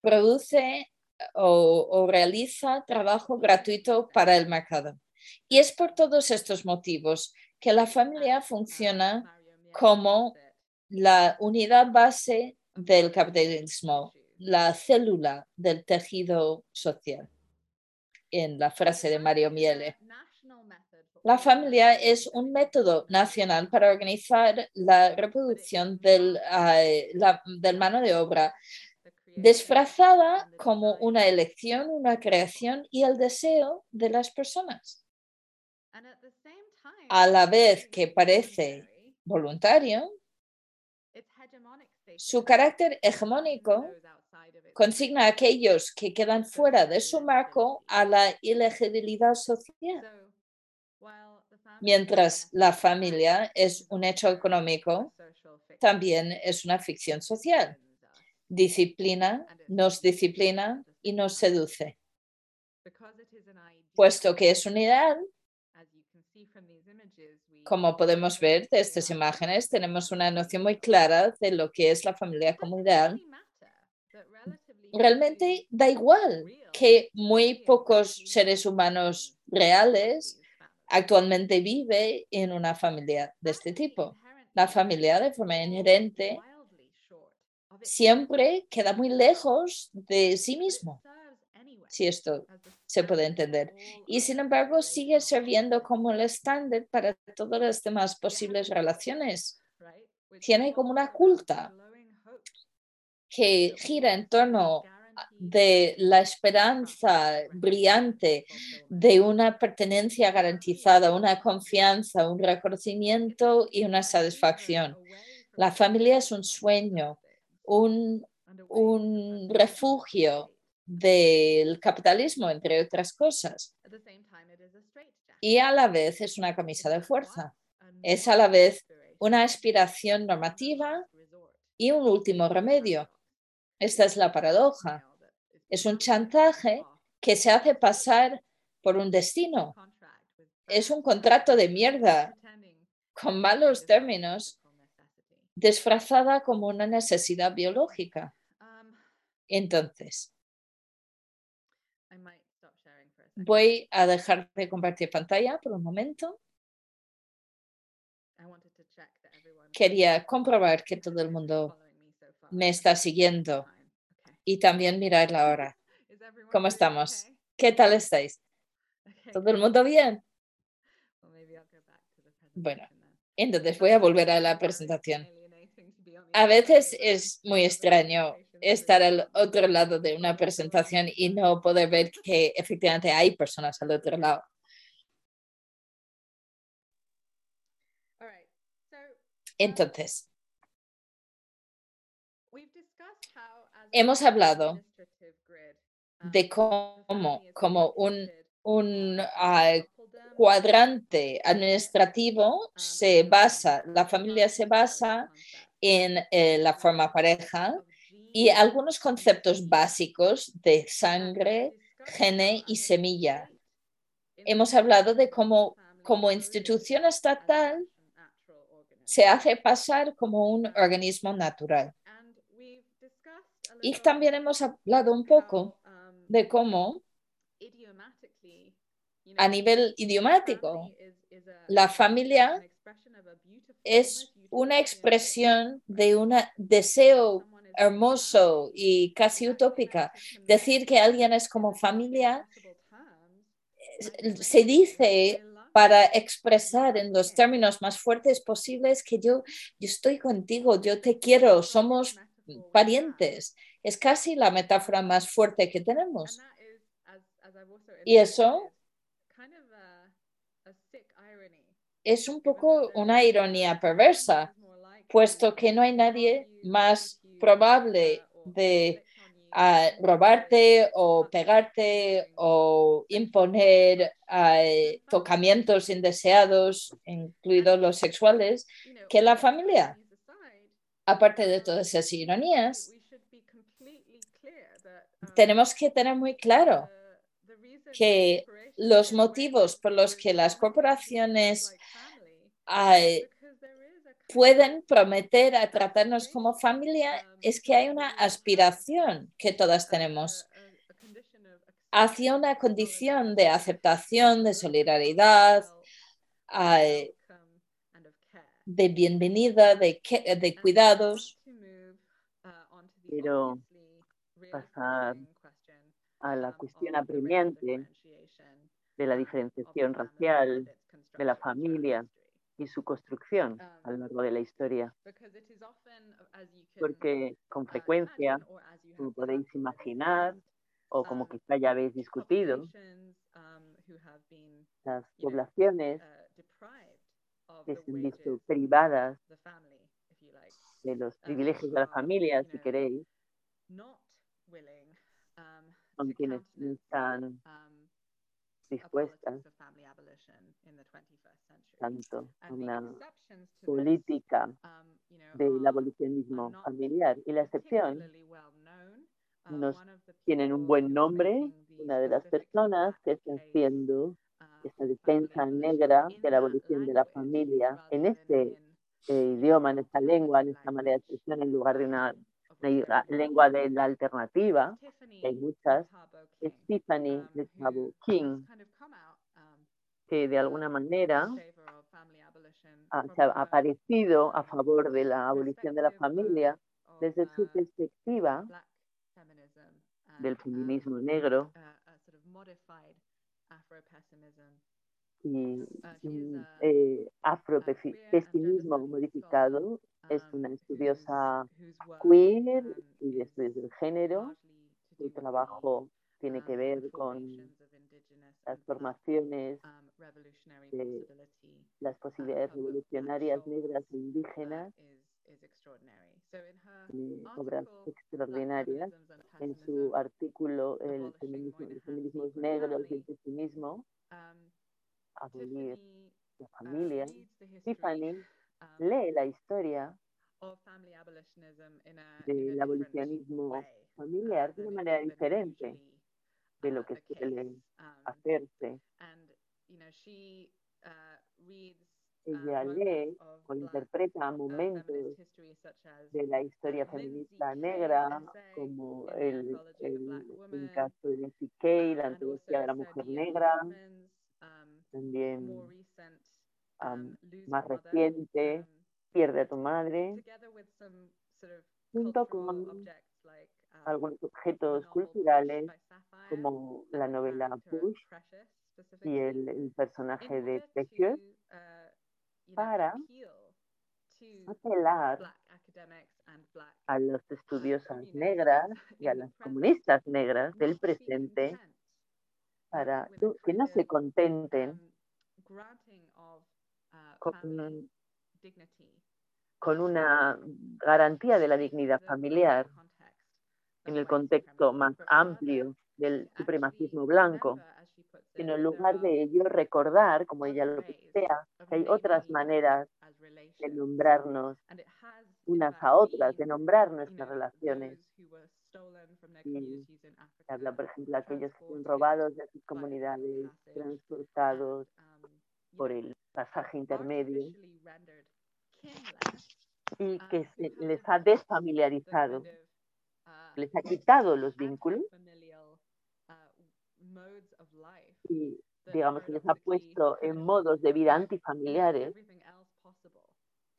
produce o, o, realiza trabajo gratuito para el mercado. Y es por todos estos motivos que la familia funciona como la unidad base del capitalismo, la célula del tejido social, en la frase de Mario Miele. La familia es un método nacional para organizar la reproducción del, uh, la, del mano de obra, disfrazada como una elección, una creación y el deseo de las personas. A la vez que parece voluntario, su carácter hegemónico consigna a aquellos que quedan fuera de su marco a la ilegibilidad social. Mientras la familia es un hecho económico, también es una ficción social. Disciplina, nos disciplina y nos seduce. Puesto que es un ideal, como podemos ver de estas imágenes, tenemos una noción muy clara de lo que es la familia como ideal. Realmente da igual que muy pocos seres humanos reales actualmente vive en una familia de este tipo. La familia de forma inherente siempre queda muy lejos de sí mismo, si esto se puede entender. Y sin embargo sigue sirviendo como el estándar para todas las demás posibles relaciones. Tiene como una culta que gira en torno de la esperanza brillante de una pertenencia garantizada, una confianza, un reconocimiento y una satisfacción. La familia es un sueño, un, un refugio del capitalismo, entre otras cosas. Y a la vez es una camisa de fuerza. Es a la vez una aspiración normativa y un último remedio. Esta es la paradoja. Es un chantaje que se hace pasar por un destino. Es un contrato de mierda con malos términos disfrazada como una necesidad biológica. Entonces, voy a dejar de compartir pantalla por un momento. Quería comprobar que todo el mundo me está siguiendo y también mirar la hora. ¿Cómo estamos? ¿Qué tal estáis? ¿Todo el mundo bien? Bueno, entonces voy a volver a la presentación. A veces es muy extraño estar al otro lado de una presentación y no poder ver que efectivamente hay personas al otro lado. Entonces, hemos hablado de cómo, como un, un cuadrante administrativo se basa, la familia se basa en eh, la forma pareja y algunos conceptos básicos de sangre, gene y semilla. Hemos hablado de cómo como institución estatal se hace pasar como un organismo natural. Y también hemos hablado un poco de cómo a nivel idiomático la familia es una expresión de un deseo hermoso y casi utópica. Decir que alguien es como familia se dice para expresar en los términos más fuertes posibles que yo, yo estoy contigo, yo te quiero, somos parientes. Es casi la metáfora más fuerte que tenemos. Y eso es un poco una ironía perversa, puesto que no hay nadie más probable de robarte o pegarte o imponer tocamientos indeseados, incluidos los sexuales, que la familia. Aparte de todas esas ironías, tenemos que tener muy claro que los motivos por los que las corporaciones pueden prometer a tratarnos como familia es que hay una aspiración que todas tenemos hacia una condición de aceptación, de solidaridad, de bienvenida, de, de cuidados. Quiero pasar a la cuestión apremiante de la diferenciación racial, de la familia, y su construcción a lo largo de la historia. Porque con frecuencia, como podéis imaginar, o como quizá ya habéis discutido, las poblaciones que se han visto privadas de los privilegios de la familia, si queréis, son quienes no están dispuestas. tanto a una política del abolicionismo familiar. Y la excepción nos tienen un buen nombre, una de las personas que está haciendo esta defensa negra de la abolición de la familia en este eh, idioma, en esta lengua, en esta manera de expresión, en lugar de una, lengua de la alternativa, que hay muchas, es Tiffany de Chavo King, que de alguna manera ha aparecido a favor de la abolición de la familia desde su perspectiva del feminismo negro y un eh, afropesimismo modificado. Es una estudiosa queer y desde el género Su trabajo tiene que ver con las formaciones, de las posibilidades revolucionarias negras e indígenas, tiene obras extraordinarias. En su artículo El feminismo, los feminismos negros y el pesimismo, abolir la familia, Tiffany lee la historia del abolicionismo familiar de una manera diferente de lo que suele hacerse. Ella lee o interpreta momentos de la historia feminista negra, como el, el, caso de Nancy Kay, la antología de la mujer negra, también um, más reciente, Pierde a tu madre, junto con algunos objetos culturales como la novela Push y el, el personaje de Precious para apelar a los estudiosas negras y a las comunistas negras del presente para que no se contenten con, con una garantía de la dignidad familiar en el contexto más amplio del supremacismo blanco, sino en lugar de ello recordar, como ella lo plantea, que hay otras maneras de nombrarnos unas a otras, de nombrar nuestras relaciones. Y habla, por ejemplo, aquellos que son robados de sus comunidades, transportados por el pasaje intermedio. y que se les ha desfamiliarizado, les ha quitado los vínculos. y, digamos, les ha puesto en modos de vida antifamiliares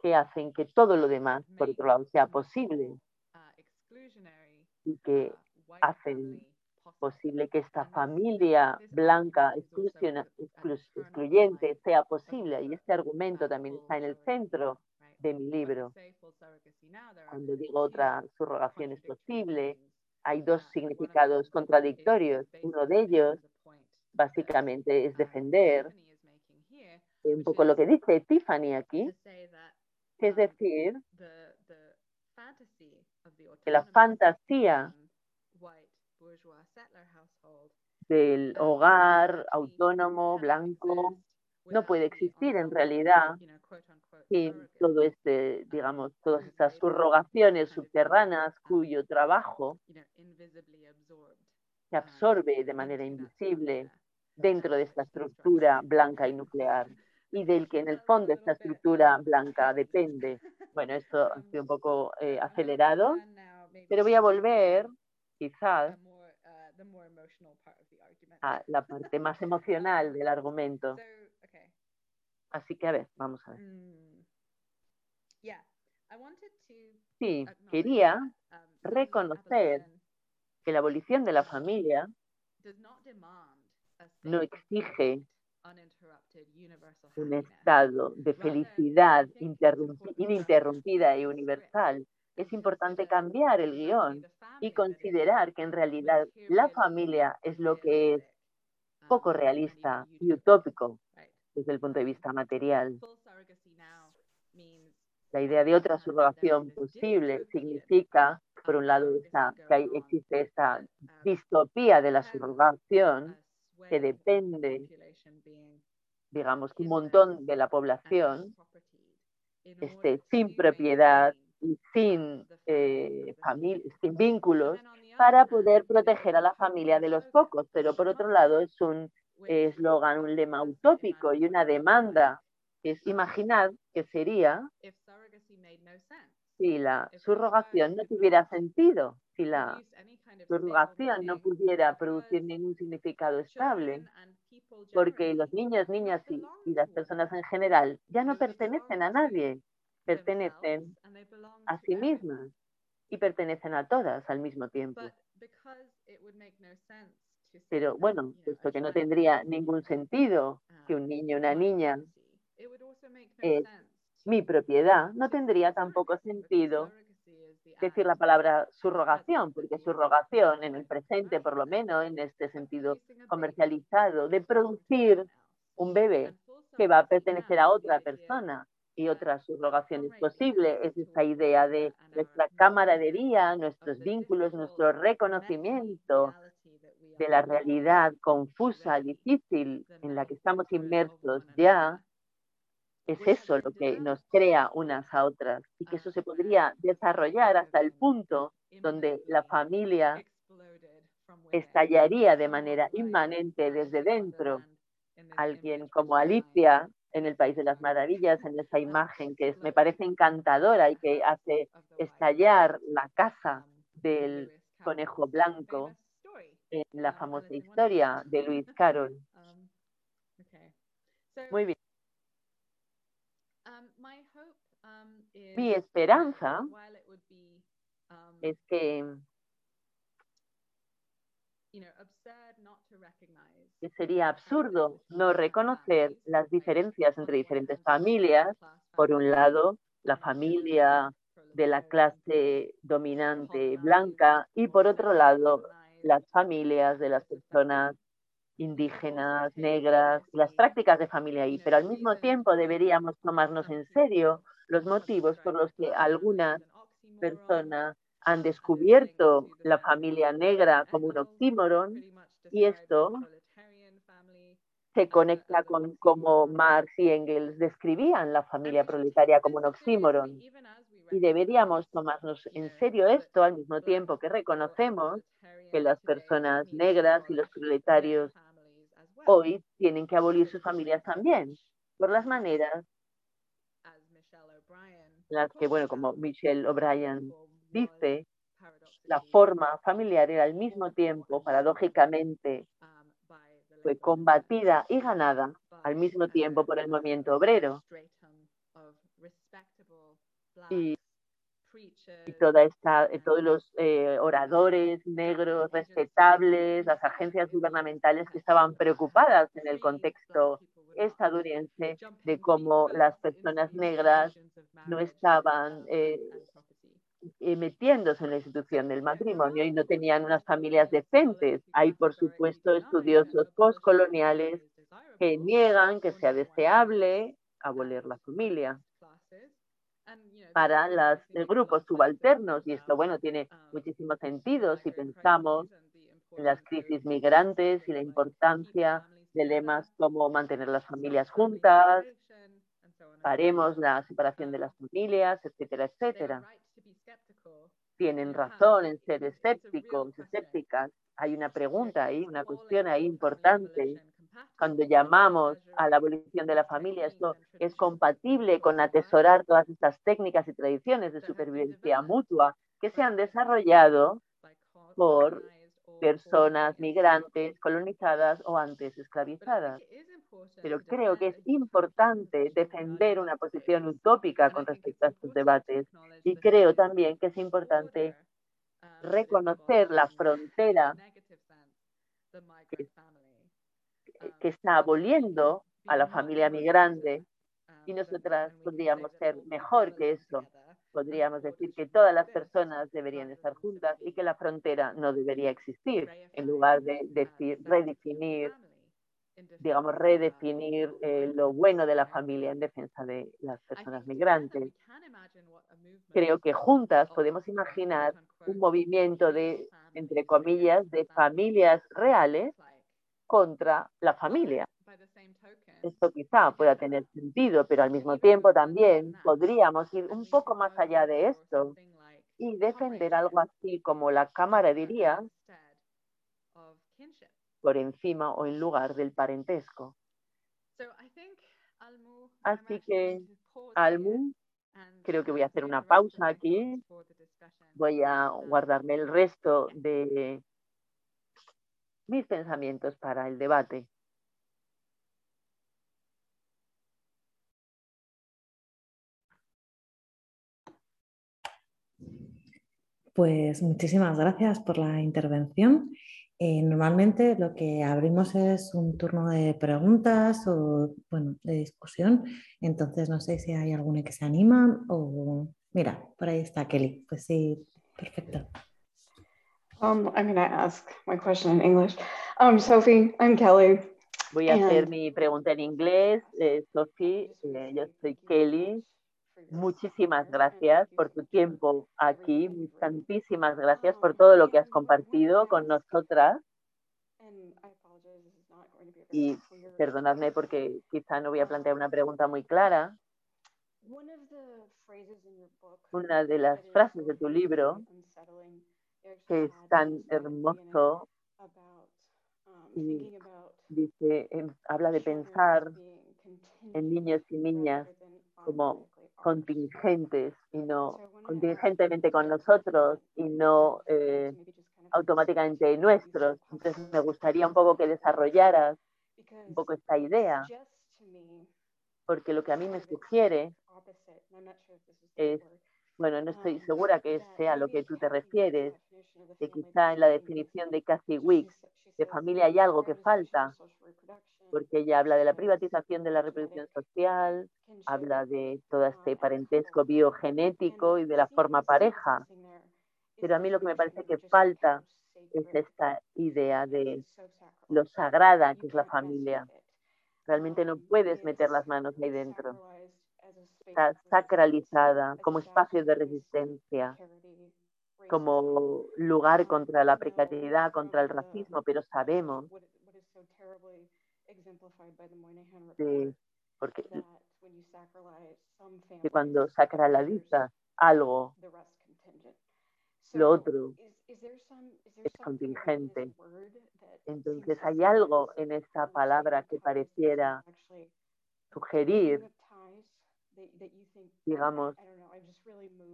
que hacen que todo lo demás, por otro lado, sea posible y que hacen posible que esta familia blanca excluyente sea posible. Y este argumento también está en el centro de mi libro. Cuando digo otra subrogación es posible, hay dos significados contradictorios. Uno de ellos básicamente es defender un poco lo que dice Tiffany aquí, es decir, que la fantasía del hogar autónomo, blanco, no puede existir en realidad sin todo este, digamos, todas estas subrogaciones subterráneas cuyo trabajo se absorbe de manera invisible dentro de esta estructura blanca y nuclear y del que en el fondo esta estructura blanca depende. Bueno, esto ha sido un poco eh, acelerado, pero voy a volver quizás a la parte más emocional del argumento. Así que a ver, vamos a ver. Sí, quería reconocer que la abolición de la familia no exige un estado de felicidad ininterrumpida y universal. Es importante cambiar el guion y considerar que en realidad la familia es lo que es poco realista y utópico desde el punto de vista material. La idea de otra subrogación posible significa, por un lado, que existe esta distopía de la subrogación que depende, digamos, que un montón de la población esté sin propiedad y sin, eh, sin vínculos para poder proteger a la familia de los pocos. Pero por otro lado es un eslogan, un lema utópico y una demanda que es imaginar que sería si la subrogación no tuviera sentido, si la subrogación no pudiera producir ningún significado estable, porque los niños, niñas y, las personas en general ya no pertenecen a nadie, pertenecen a sí mismas y pertenecen a todas al mismo tiempo. Pero bueno, puesto que no tendría ningún sentido que un niño una niña es mi propiedad, no tendría tampoco sentido decir la palabra subrogación, porque subrogación en el presente, por lo menos en este sentido comercializado, de producir un bebé que va a pertenecer a otra persona y otra subrogación. Es posible, es esta idea de nuestra camaradería, nuestros vínculos, nuestro reconocimiento de la realidad confusa, difícil en la que estamos inmersos ya, es eso lo que nos crea unas a otras y que eso se podría desarrollar hasta el punto donde la familia estallaría de manera inmanente desde dentro. Alguien como Alicia en el País de las Maravillas, en esa imagen que me parece encantadora y que hace estallar la casa del conejo blanco en la famosa historia de Luis Carroll. Muy bien. Mi esperanza es que que sería absurdo no reconocer las diferencias entre diferentes familias. Por un lado, la familia de la clase dominante blanca y por otro lado, las familias de las personas indígenas, negras, las prácticas de familia ahí, pero al mismo tiempo deberíamos tomarnos en serio los motivos por los que algunas personas han descubierto la familia negra como un oxímoron y esto se conecta con cómo Marx y Engels describían la familia proletaria como un oxímoron. Y deberíamos tomarnos en serio esto al mismo tiempo que reconocemos que las personas negras y los proletarios hoy tienen que abolir sus familias también, por las maneras las que, bueno, como Michelle O'Brien dice, la forma familiar era al mismo tiempo, paradójicamente, fue combatida y ganada al mismo tiempo por el movimiento obrero. Y, toda esta, eh, todos los eh, oradores negros respetables, las agencias gubernamentales que estaban preocupadas en el contexto estadounidense de cómo las personas negras no estaban eh, metiéndose en la institución del matrimonio y no tenían unas familias decentes. Hay, por supuesto, estudiosos postcoloniales que niegan que sea deseable abolir la familia para los grupos subalternos. Y esto, bueno, tiene muchísimo sentido si pensamos en las crisis migrantes y la importancia de lemas como mantener las familias juntas, paremos la separación de las familias, etcétera, etcétera tienen razón en ser escépticos, escépticas. Hay una pregunta ahí, una cuestión ahí importante. Cuando llamamos a la abolición de la familia, ¿esto es compatible con atesorar todas estas técnicas y tradiciones de supervivencia mutua que se han desarrollado por personas migrantes, colonizadas o antes esclavizadas? Pero creo que es importante defender una posición utópica con respecto a estos debates y creo también que es importante reconocer la frontera que, está aboliendo a la familia migrante y nosotras podríamos ser mejor que eso. Podríamos decir que todas las personas deberían estar juntas y que la frontera no debería existir, en lugar de decir, redefinir digamos, redefinir eh, lo bueno de la familia en defensa de las personas migrantes. Creo que juntas podemos imaginar un movimiento de, entre comillas, de familias reales contra la familia. Esto quizá pueda tener sentido, pero al mismo tiempo también podríamos ir un poco más allá de esto y defender algo así como la Cámara diría por encima o en lugar del parentesco. Así que, Almu, creo que voy a hacer una pausa aquí. Voy a guardarme el resto de mis pensamientos para el debate. Pues muchísimas gracias por la intervención eh, normalmente lo que abrimos es un turno de preguntas o bueno, de discusión. Entonces no sé si hay alguna que se anima o Mira, por ahí está Kelly. Pues sí, perfecto. Um, I'm going to ask my question in English. Um, Sophie, I'm Kelly. Voy a hacer And- mi pregunta en inglés. Eh, Sophie, eh, yo soy Kelly. Muchísimas gracias por tu tiempo aquí. Tantísimas gracias por todo lo que has compartido con nosotras. Y perdonadme porque quizá no voy a plantear una pregunta muy clara. Una de las frases de tu libro que es tan hermoso um, y dice, em, habla de pensar en niños y niñas como contingentes y no contingentemente con nosotros y no eh, automáticamente nuestros. Entonces me gustaría un poco que desarrollaras un poco esta idea, porque lo que a mí me sugiere es, bueno, no estoy um, segura que sea lo que tú te refieres, que quizá en la definición de Cathy Wicks de familia hay algo que falta, porque ella habla de la privatización de la reproducción social, habla de todo uh, este parentesco biogenético y de la forma pareja. Pero a mí lo que me parece que falta es esta idea de lo sagrada que es la familia. Realmente no Um, puedes meter las manos ahí dentro. Está sacralizada como espacio de resistencia, como lugar contra la precariedad, contra el racismo, pero sabemos de, porque que cuando others, sacralizas algo, lo otro es contingente. Entonces hay algo en esta palabra que pareciera sugerir, digamos,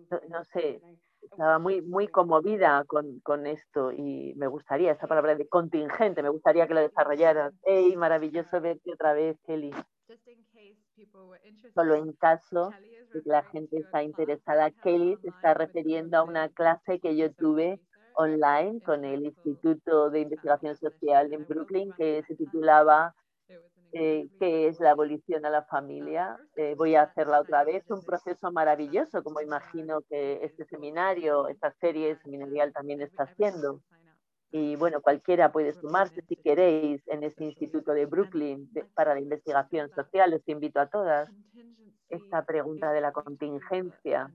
no, no sé, estaba muy, muy conmovida con, con esto y me gustaría, esa palabra de contingente, me gustaría que lo desarrollaras. ¡Ey, maravilloso verte otra vez, Kelly! Solo en caso de que la gente está interesada, Kelly se está refiriendo a una clase que yo tuve online con el Instituto de Investigación Social en Brooklyn que se titulaba eh, ¿Qué es la abolición a la familia? Eh, voy a hacerla otra vez, un proceso maravilloso, como imagino que este seminario, esta serie seminarial también está haciendo. Y bueno, cualquiera puede sumarse si queréis en Social Instituto de Brooklyn para la investigación social. Les invito a todas. Esta pregunta de la contingencia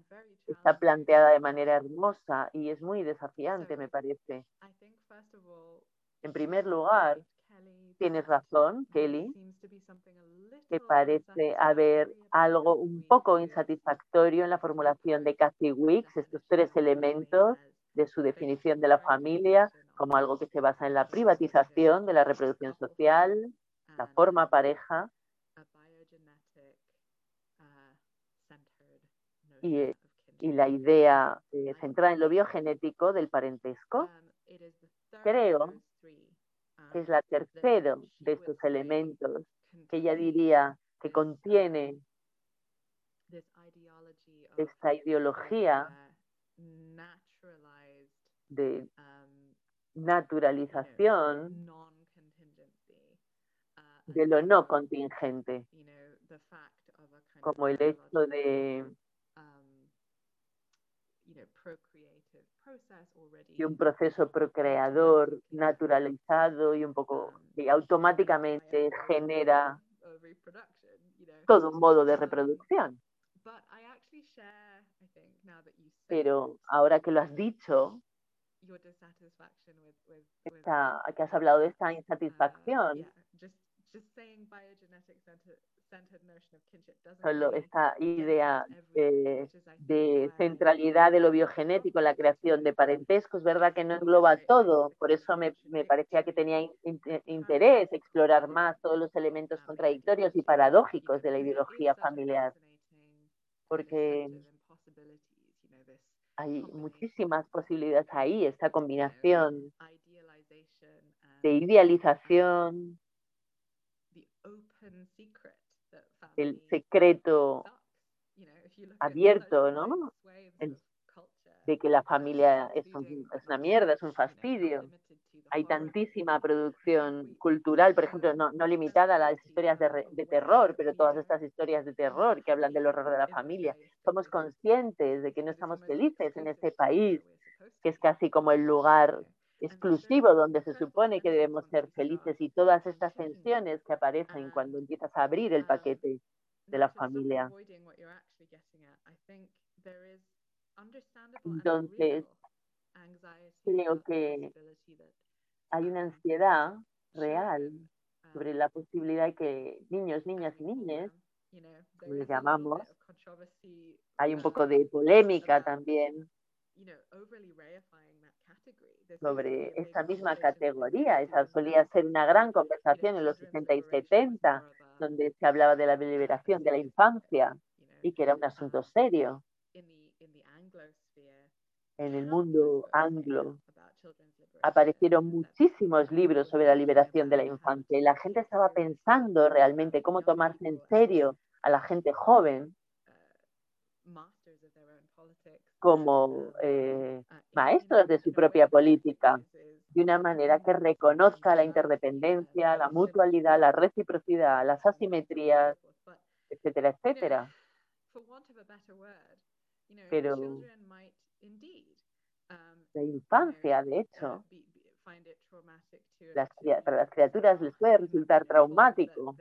está planteada de manera hermosa y es muy desafiante, me parece. En primer lugar, tienes razón, Kelly, que parece haber algo un poco insatisfactorio en la formulación de Cathy Wicks, estos tres elementos de su definición de la familia como algo que se basa en la privatización de la reproducción social, la forma pareja. uh, y, la idea eh, centrada en lo biogenético del parentesco, um, creo que es la tercero de estos elementos que ella diría que contiene esta ideología de naturalización de lo no contingente, como el hecho de, de un proceso procreador naturalizado y un poco que automáticamente justifiable genera todo un modo de reproducción. Pero ahora que lo has dicho, esta, que has hablado de esta uh, insatisfacción, solo esta idea de why centralidad de lo biogenético en la creación de parentesco, es verdad que no engloba todo, por eso me, me parecía que tenía in- in- interés explorar más todos los elementos contradictorios y paradójicos de la ideología familiar, porque hay muchísimas posibilidades ahí, esta combinación de idealización, el secreto abierto, ¿no? El- de que la familia es, un- es una mierda, es un fastidio. hay tantísima producción cultural, por ejemplo, no, no limitada a las historias de, re- de terror, pero todas estas historias de terror que hablan del horror de la familia. Somos conscientes de que no estamos felices en este país, que es casi como el lugar exclusivo donde se supone que debemos ser felices y todas estas tensiones que aparecen cuando empiezas a abrir el paquete de la familia. Entonces, creo que hay una ansiedad real sobre la posibilidad de que niños, niñas y niñas, como les llamamos, hay un poco de polémica también sobre esta misma categoría. Esa solía ser una gran conversación en los 60 y 70, donde se hablaba de la liberación de la infancia y que era un asunto serio en el mundo anglo. Aparecieron muchísimos libros sobre la liberación de la infancia y la gente estaba pensando realmente cómo tomarse en serio a la gente joven como eh, maestros de su propia política, de una manera que reconozca la interdependencia, la mutualidad, la reciprocidad, las asimetrías, etcétera, etcétera. Pero la infancia, de hecho, las cria- para las criaturas les puede resultar traumático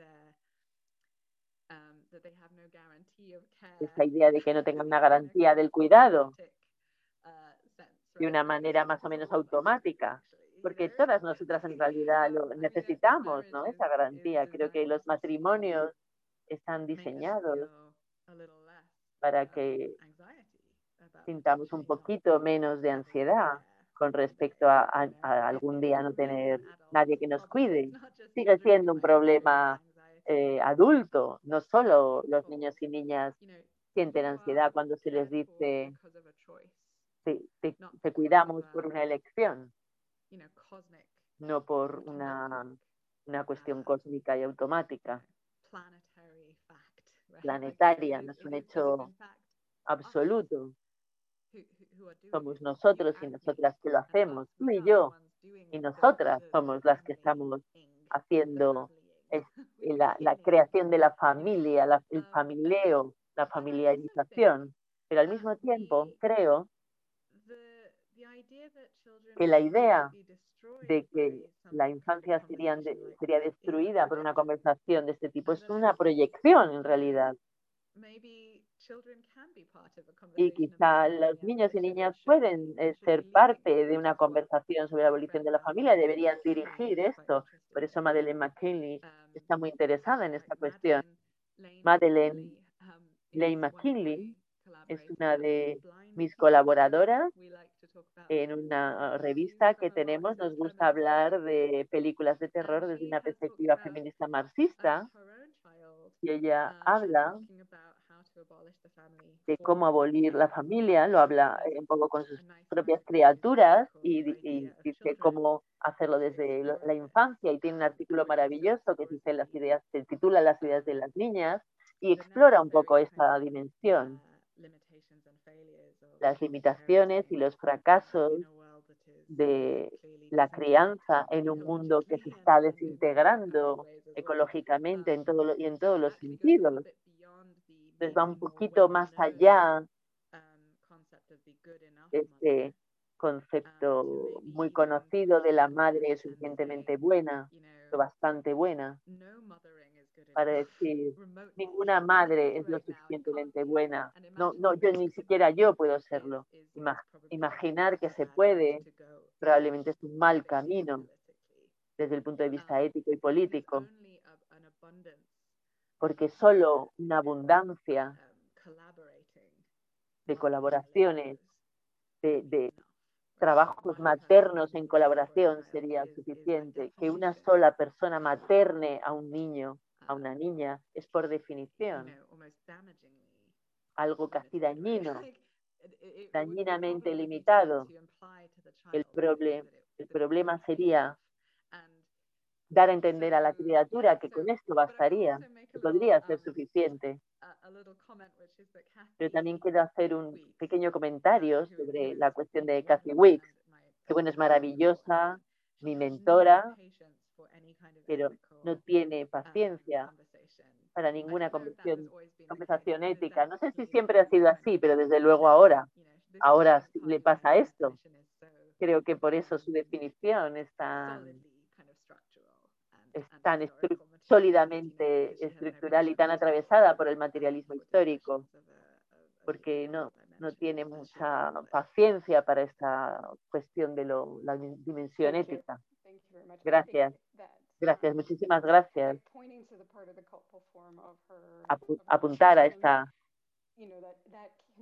esa idea de que no tengan una garantía del cuidado de una manera más o menos automática, porque todas nosotras en realidad lo necesitamos, ¿no? Esa garantía. Creo que los matrimonios están diseñados para que sintamos un poquito menos de ansiedad con respecto a, a- a algún día no tener nadie que nos cuide. Sigue siendo un problema eh, adulto, no solo los niños y niñas sienten ansiedad cuando se les dice te, te- te cuidamos por una elección, no por una, una cuestión cósmica y automática, planetaria, no es un hecho absoluto. Somos nosotros y nosotras que lo hacemos, tú y yo, y nosotras somos las que estamos haciendo es- la, la creación de la familia, la- el familieo, la familiarización. Pero al mismo tiempo, creo que la idea de que la infancia serían de- sería destruida por una conversación de este tipo es una proyección en realidad. Y quizá los niños y niñas pueden eh, ser parte de una conversación sobre la abolición de la familia, deberían dirigir esto. Por eso Madeleine McKinley está muy interesada en esta cuestión. Madeleine Lane McKinley es una de mis colaboradoras en una revista que tenemos. Nos gusta hablar de películas de terror desde una perspectiva feminista marxista y ella habla de cómo abolir la familia, lo habla eh, un poco con sus propias criaturas y, y dice cómo hacerlo desde la infancia y tiene un artículo maravilloso que dice las ideas, se titula Las ideas de las niñas y explora un poco esta dimensión, las limitaciones y los fracasos de la crianza en un mundo que se está desintegrando ecológicamente en todo lo- y en todos los sentidos. Entonces va un poquito más allá de este concepto muy conocido de la madre suficientemente buena, lo bastante buena, para decir ninguna madre es lo suficientemente buena. No, no, yo ni siquiera yo puedo serlo. Ima- imaginar que se puede probablemente es un mal camino desde el punto de vista ético y político, porque solo una abundancia de colaboraciones, de, de trabajos maternos en colaboración sería suficiente. Que una sola persona materne a un niño, a una niña, es por definición algo casi dañino, dañinamente limitado. El, proble- el problema sería dar a entender a la criatura que con esto bastaría, que podría ser suficiente. Pero también quiero hacer un pequeño comentario sobre la cuestión de Kathy Wicks, que bueno, es maravillosa mi mentora, pero no tiene paciencia para ninguna conversación, conversación ética. No sé si siempre ha sido así, pero desde luego ahora, ahora le pasa esto. Creo que por eso su definición es tan, es tan estru- sólidamente estructural y tan atravesada por el materialismo histórico, porque no, no tiene mucha paciencia para esta cuestión de lo- la dimensión ética. Gracias. Gracias, muchísimas gracias. Apu- apuntar a esta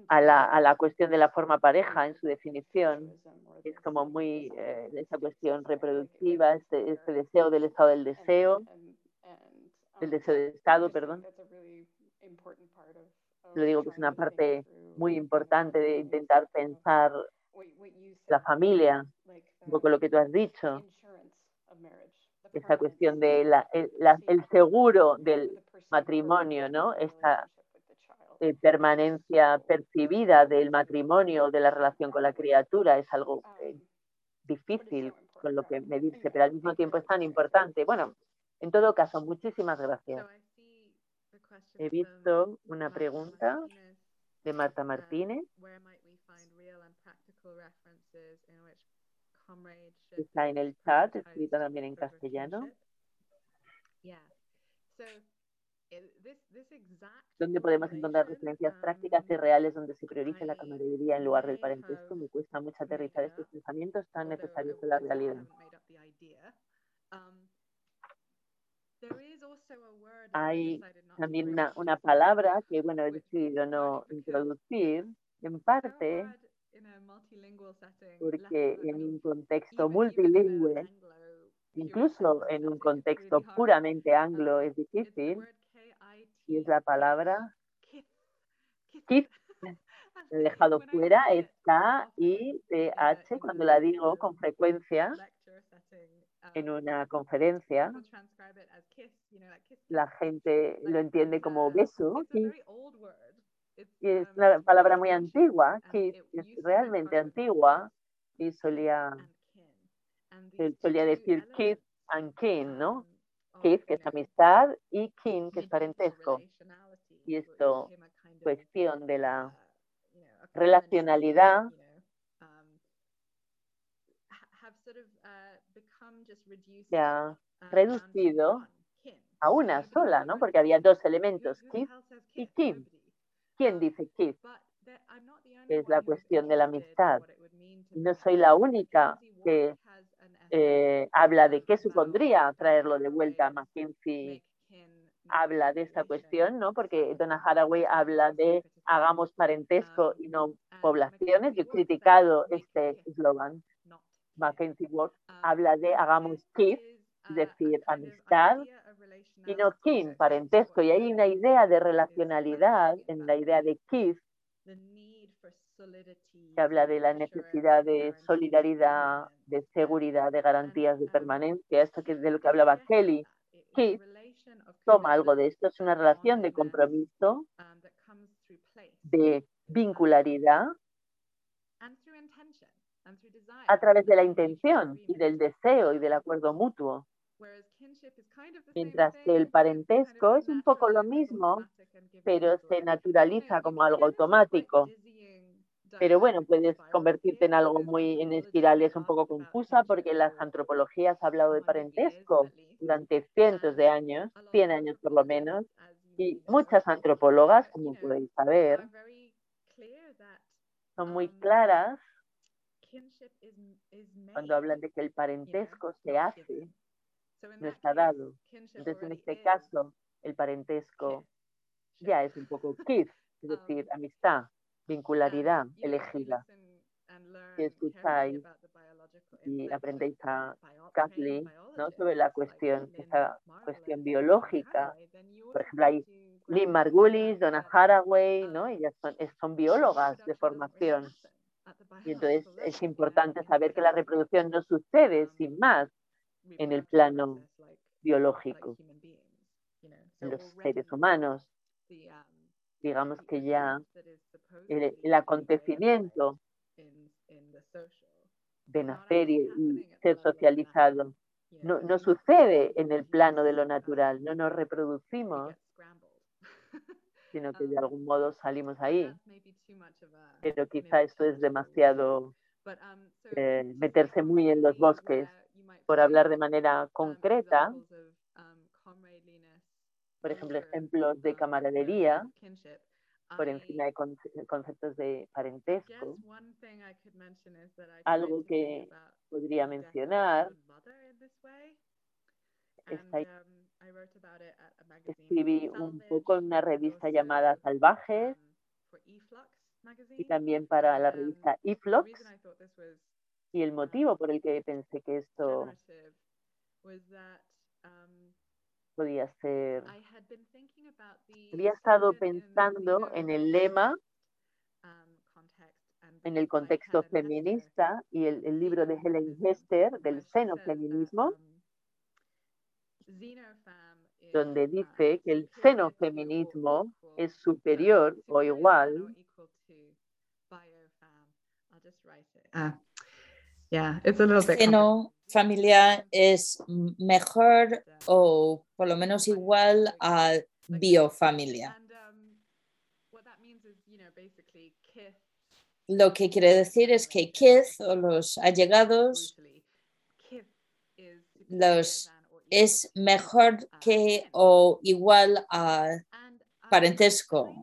a la, a la cuestión de la forma pareja en su definición, es como muy eh, esa cuestión reproductiva, este, este deseo del estado del deseo, del deseo de estado, perdón. Lo digo que es una parte muy importante de intentar pensar la familia, un poco lo que tú has dicho, esa cuestión de la, el, el seguro del matrimonio, ¿no? Esta eh, permanencia percibida del matrimonio, de la relación con la criatura, es algo eh, difícil con lo que medirse, pero al mismo tiempo es tan importante. Bueno, en todo caso, muchísimas gracias. He visto una pregunta de Marta Martínez, está en el chat, escrita también en castellano. ¿Dónde podemos encontrar referencias prácticas y reales donde se priorice la camaradería en lugar del parentesco? Me cuesta mucho aterrizar estos pensamientos tan necesarios en la realidad. Hay también una, una palabra que, bueno, he decidido no introducir, en parte porque en un contexto multilingüe, incluso en un contexto puramente anglo, es difícil, y es la palabra. Kith. He dejado fuera, es K-I-T-H, cuando la digo con frecuencia en una conferencia, la gente lo entiende como beso, kiss, y es una palabra muy antigua, kiss, es realmente antigua, y solía, solía decir kiss and kin, ¿no? Kiss, que es amistad, y kin, que es parentesco. Y esto, cuestión de la relacionalidad, se ha reducido a una sola, ¿no? Porque había dos elementos, kiss y kin. ¿Quién dice kiss? Que es la cuestión de la amistad. No soy la única que eh, habla de qué supondría traerlo de vuelta. McKinsey habla de esta cuestión, ¿no? Porque Donna Haraway habla de hagamos parentesco y no poblaciones. Yo he criticado este eslogan. Mackenzie Ward habla de hagamos kiss, es decir, amistad, y no kin, parentesco. Y hay una idea de relacionalidad en la idea de kiss, que habla de la necesidad de solidaridad, de seguridad, de garantías de permanencia, esto que es de lo que hablaba Kelly. Kiss toma algo de esto, es una relación de compromiso, de vincularidad a través de la intención y del deseo y del acuerdo mutuo. Mientras que el parentesco es un poco lo mismo, pero se naturaliza como algo automático. Pero bueno, puedes convertirte en algo muy en espirales un poco confusa porque las antropologías han hablado de parentesco durante cientos de años, 100 años por lo menos, y muchas antropólogas, como podéis saber, son muy claras cuando hablan de que el parentesco se hace, no está dado. Entonces, en este caso, el parentesco ya es un poco kiss, es decir, amistad, vincularidad elegida. Si escucháis y aprendéis a Kathleen ¿no? sobre la cuestión, esta cuestión biológica, por ejemplo, hay Lynn Margulis, Donna Haraway, ¿no? ellas son, son biólogas de formación. Y entonces es importante saber que la reproducción no sucede sin más en el plano biológico, en los seres humanos. Digamos que ya el, acontecimiento de nacer y, y ser socializado. No, no sucede en el plano de lo natural, no nos reproducimos, sino que de algún modo salimos ahí. Pero quizá esto es demasiado eh, meterse muy en los bosques. Por hablar de manera concreta, por ejemplo, ejemplos de camaradería por encima de conceptos de parentesco. Algo que podría mencionar. escribí un poco en una revista llamada Salvajes y también para la revista eFlux. Y el motivo por el que pensé que esto podía ser. Había estado pensando en el lema, en el contexto feminista y el, el libro de Helen Hester del xenofeminismo, donde dice que el xenofeminismo es superior o igual. Ah, yeah, it's a little bit. Seno familia es mejor o por lo menos igual a biofamilia. Lo que quiere decir es que kith o los allegados los es mejor que o igual a parentesco.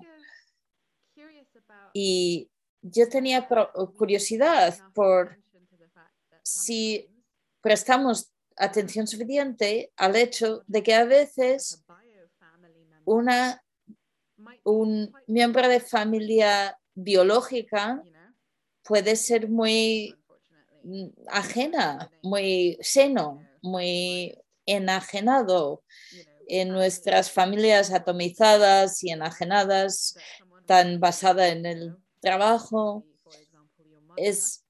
Y yo tenía curiosidad por si prestamos atención suficiente al hecho de que a veces una, un miembro de familia biológica puede ser muy ajena, muy seno, muy enajenado en nuestras familias atomizadas y enajenadas, tan basada en el trabajo. Es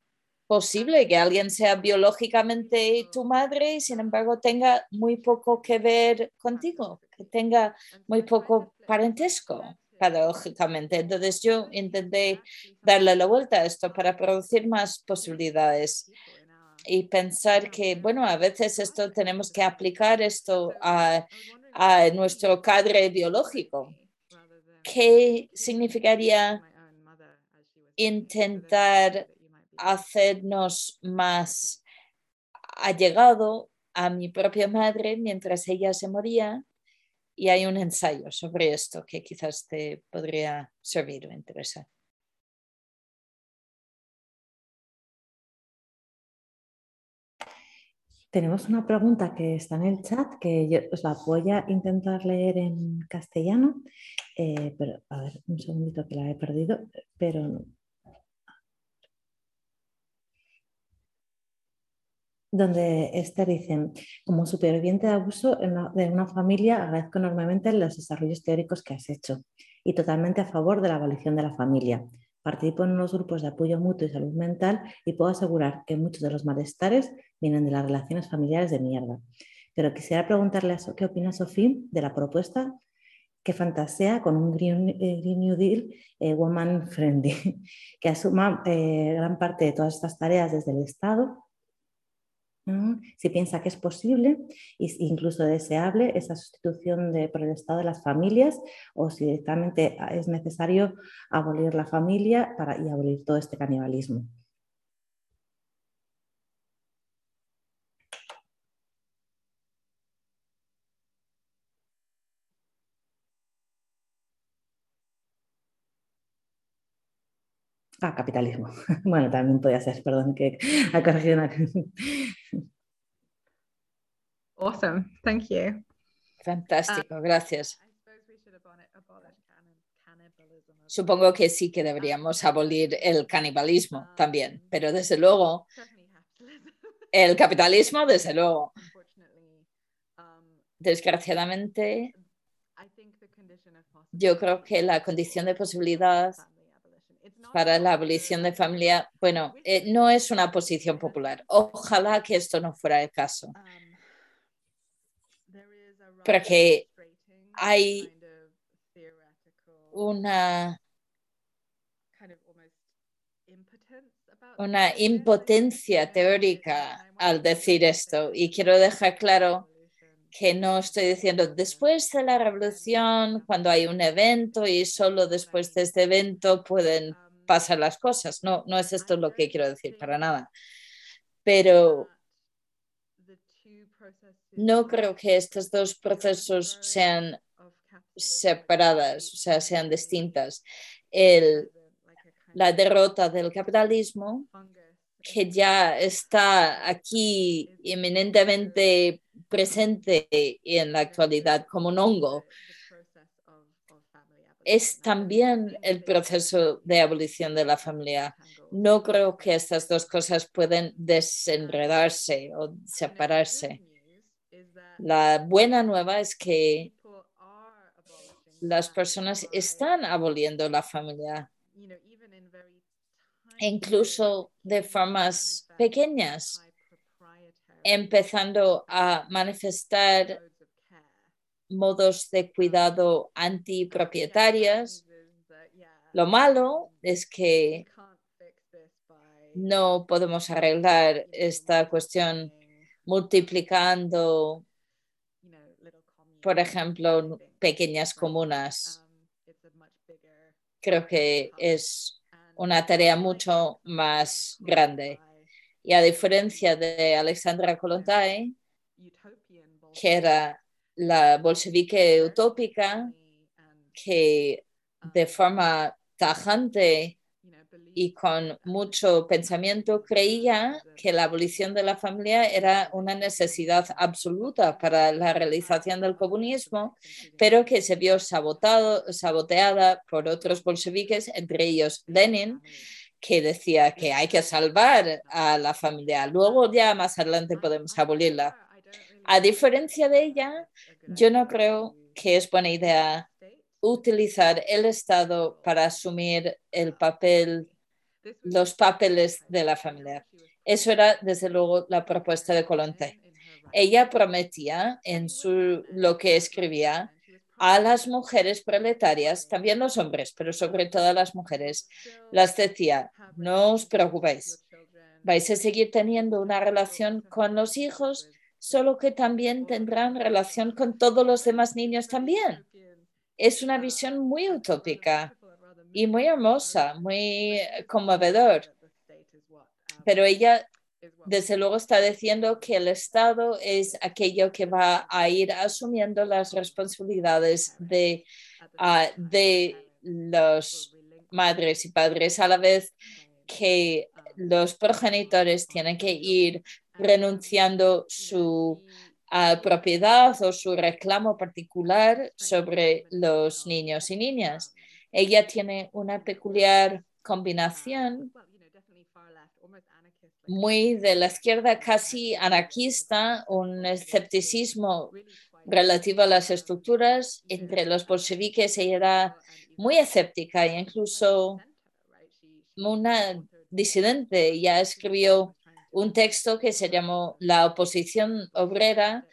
posible que alguien sea biológicamente tu madre y sin embargo tenga muy poco que ver contigo, que tenga muy poco parentesco, paradójicamente. Entonces yo intenté darle la vuelta a esto para producir más posibilidades y pensar que, bueno, a veces esto tenemos que aplicar esto a, a nuestro cadre biológico. ¿Qué significaría intentar hacernos más allegado a mi propia madre mientras ella se moría y hay un ensayo sobre esto que quizás te podría servir o interesar. Tenemos una pregunta que está en el chat que yo os la voy a intentar leer en castellano, eh, pero a ver, un segundito que la he perdido, pero donde Esther dice, como superviviente de abuso de una familia, agradezco enormemente los desarrollos teóricos que has hecho y totalmente a favor de la abolición de la familia. Participo en unos grupos de apoyo mutuo y salud mental y puedo asegurar que muchos de los malestares vienen de las relaciones familiares de mierda. Pero quisiera preguntarle a qué opina Sofía de la propuesta que fantasea con un Green, eh, New Deal eh, Woman Friendly, que asuma eh, gran parte de todas estas tareas desde el Estado si piensa que es posible e incluso deseable esa sustitución de, por el Estado de las familias o si directamente es necesario abolir la familia para, y abolir todo este canibalismo. Ah, capitalismo. Bueno, también podría ser, perdón, que ha corregido Awesome, thank you. Fantástico, gracias. Supongo que sí que deberíamos abolir el canibalismo también, pero desde luego el capitalismo, desde luego. Desgraciadamente, yo creo que la condición de posibilidad para la abolición de familia, bueno, eh, no es una posición popular. Ojalá que esto no fuera el caso. Porque hay una una impotencia teórica al decir esto y quiero dejar claro que no estoy diciendo después de la revolución, cuando hay un evento y solo después de este evento pueden pasar las cosas. No, no es esto lo que quiero decir para nada. Pero no creo que estos dos procesos sean separadas, o sea, sean distintas. El, la derrota del capitalismo, que ya está aquí eminentemente presente en la actualidad como un hongo, es también el proceso de abolición de la familia. No creo que estas dos cosas pueden desenredarse o separarse. La buena nueva es que las personas están aboliendo la familia, incluso de formas pequeñas, empezando a manifestar modos de cuidado antipropietarias. Lo malo es que no podemos arreglar esta cuestión multiplicando, por ejemplo, pequeñas comunas. Creo que es una tarea mucho más grande. Y a diferencia de Alexandra Kolontai, que era la bolchevique utópica, que de forma tajante y con mucho pensamiento creía que la abolición de la familia era una necesidad absoluta para la realización del comunismo, pero que se vio sabotado, saboteada por otros bolcheviques, entre ellos Lenin, que decía que hay que salvar a la familia. Luego ya más adelante podemos abolirla. A diferencia de ella, yo no creo que es buena idea utilizar el Estado para asumir el papel los papeles de la familia. Eso era, desde luego, la propuesta de Colonte. Ella prometía en su, lo que escribía a las mujeres proletarias, también los hombres, pero sobre todo a las mujeres, las decía, no os preocupéis, vais a seguir teniendo una relación con los hijos, solo que también tendrán relación con todos los demás niños también. Es una visión muy utópica y muy hermosa, muy conmovedor. Pero ella, desde luego, está diciendo que el Estado es aquello que va a ir asumiendo las responsabilidades de, uh, de los madres y padres a la vez que los progenitores tienen que ir renunciando su uh, propiedad o su reclamo particular sobre los niños y niñas. Ella tiene una peculiar combinación muy de la izquierda, casi anarquista, un escepticismo relativo a las estructuras. Entre los bolcheviques ella era muy escéptica e incluso una disidente. Ya escribió un texto que se llamó La oposición obrera,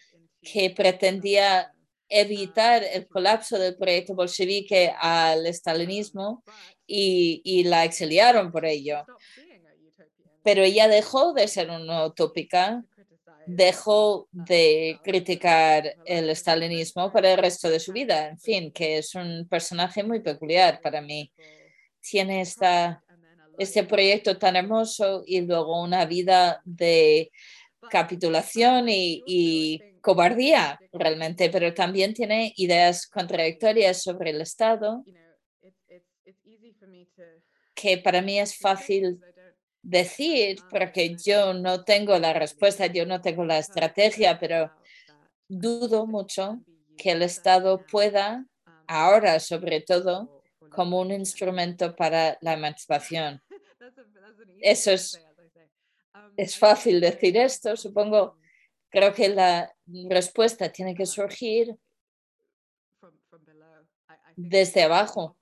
que pretendía evitar el colapso del proyecto bolchevique al estalinismo y, la exiliaron por ello. Pero ella dejó de ser una utópica, dejó de criticar el estalinismo para el resto de su vida. En fin, que es un personaje muy peculiar para mí. Tiene esta, este proyecto tan hermoso y luego una vida de capitulación y, cobardía realmente, pero también tiene ideas contradictorias sobre el Estado que para mí es fácil decir, porque yo no tengo la respuesta, yo no tengo la estrategia, pero dudo mucho que el Estado pueda, ahora sobre todo, como un instrumento para la emancipación. Eso es es fácil decir esto, supongo, creo que la respuesta tiene que surgir desde abajo.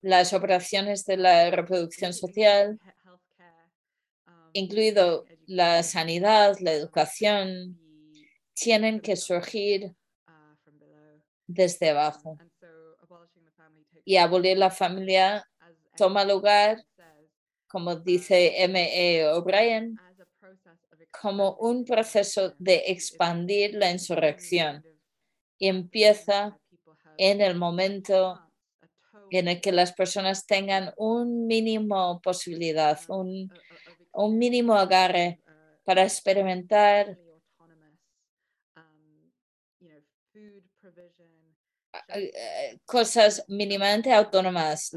Las operaciones de la reproducción social, incluido la sanidad, la educación, tienen que surgir desde abajo. Y abolir la familia toma lugar como dice M.E. O'Brien, como un proceso de expandir la insurrección. Y empieza en el momento en el que las personas tengan un mínimo posibilidad, un, un mínimo agarre para experimentar cosas mínimamente autónomas,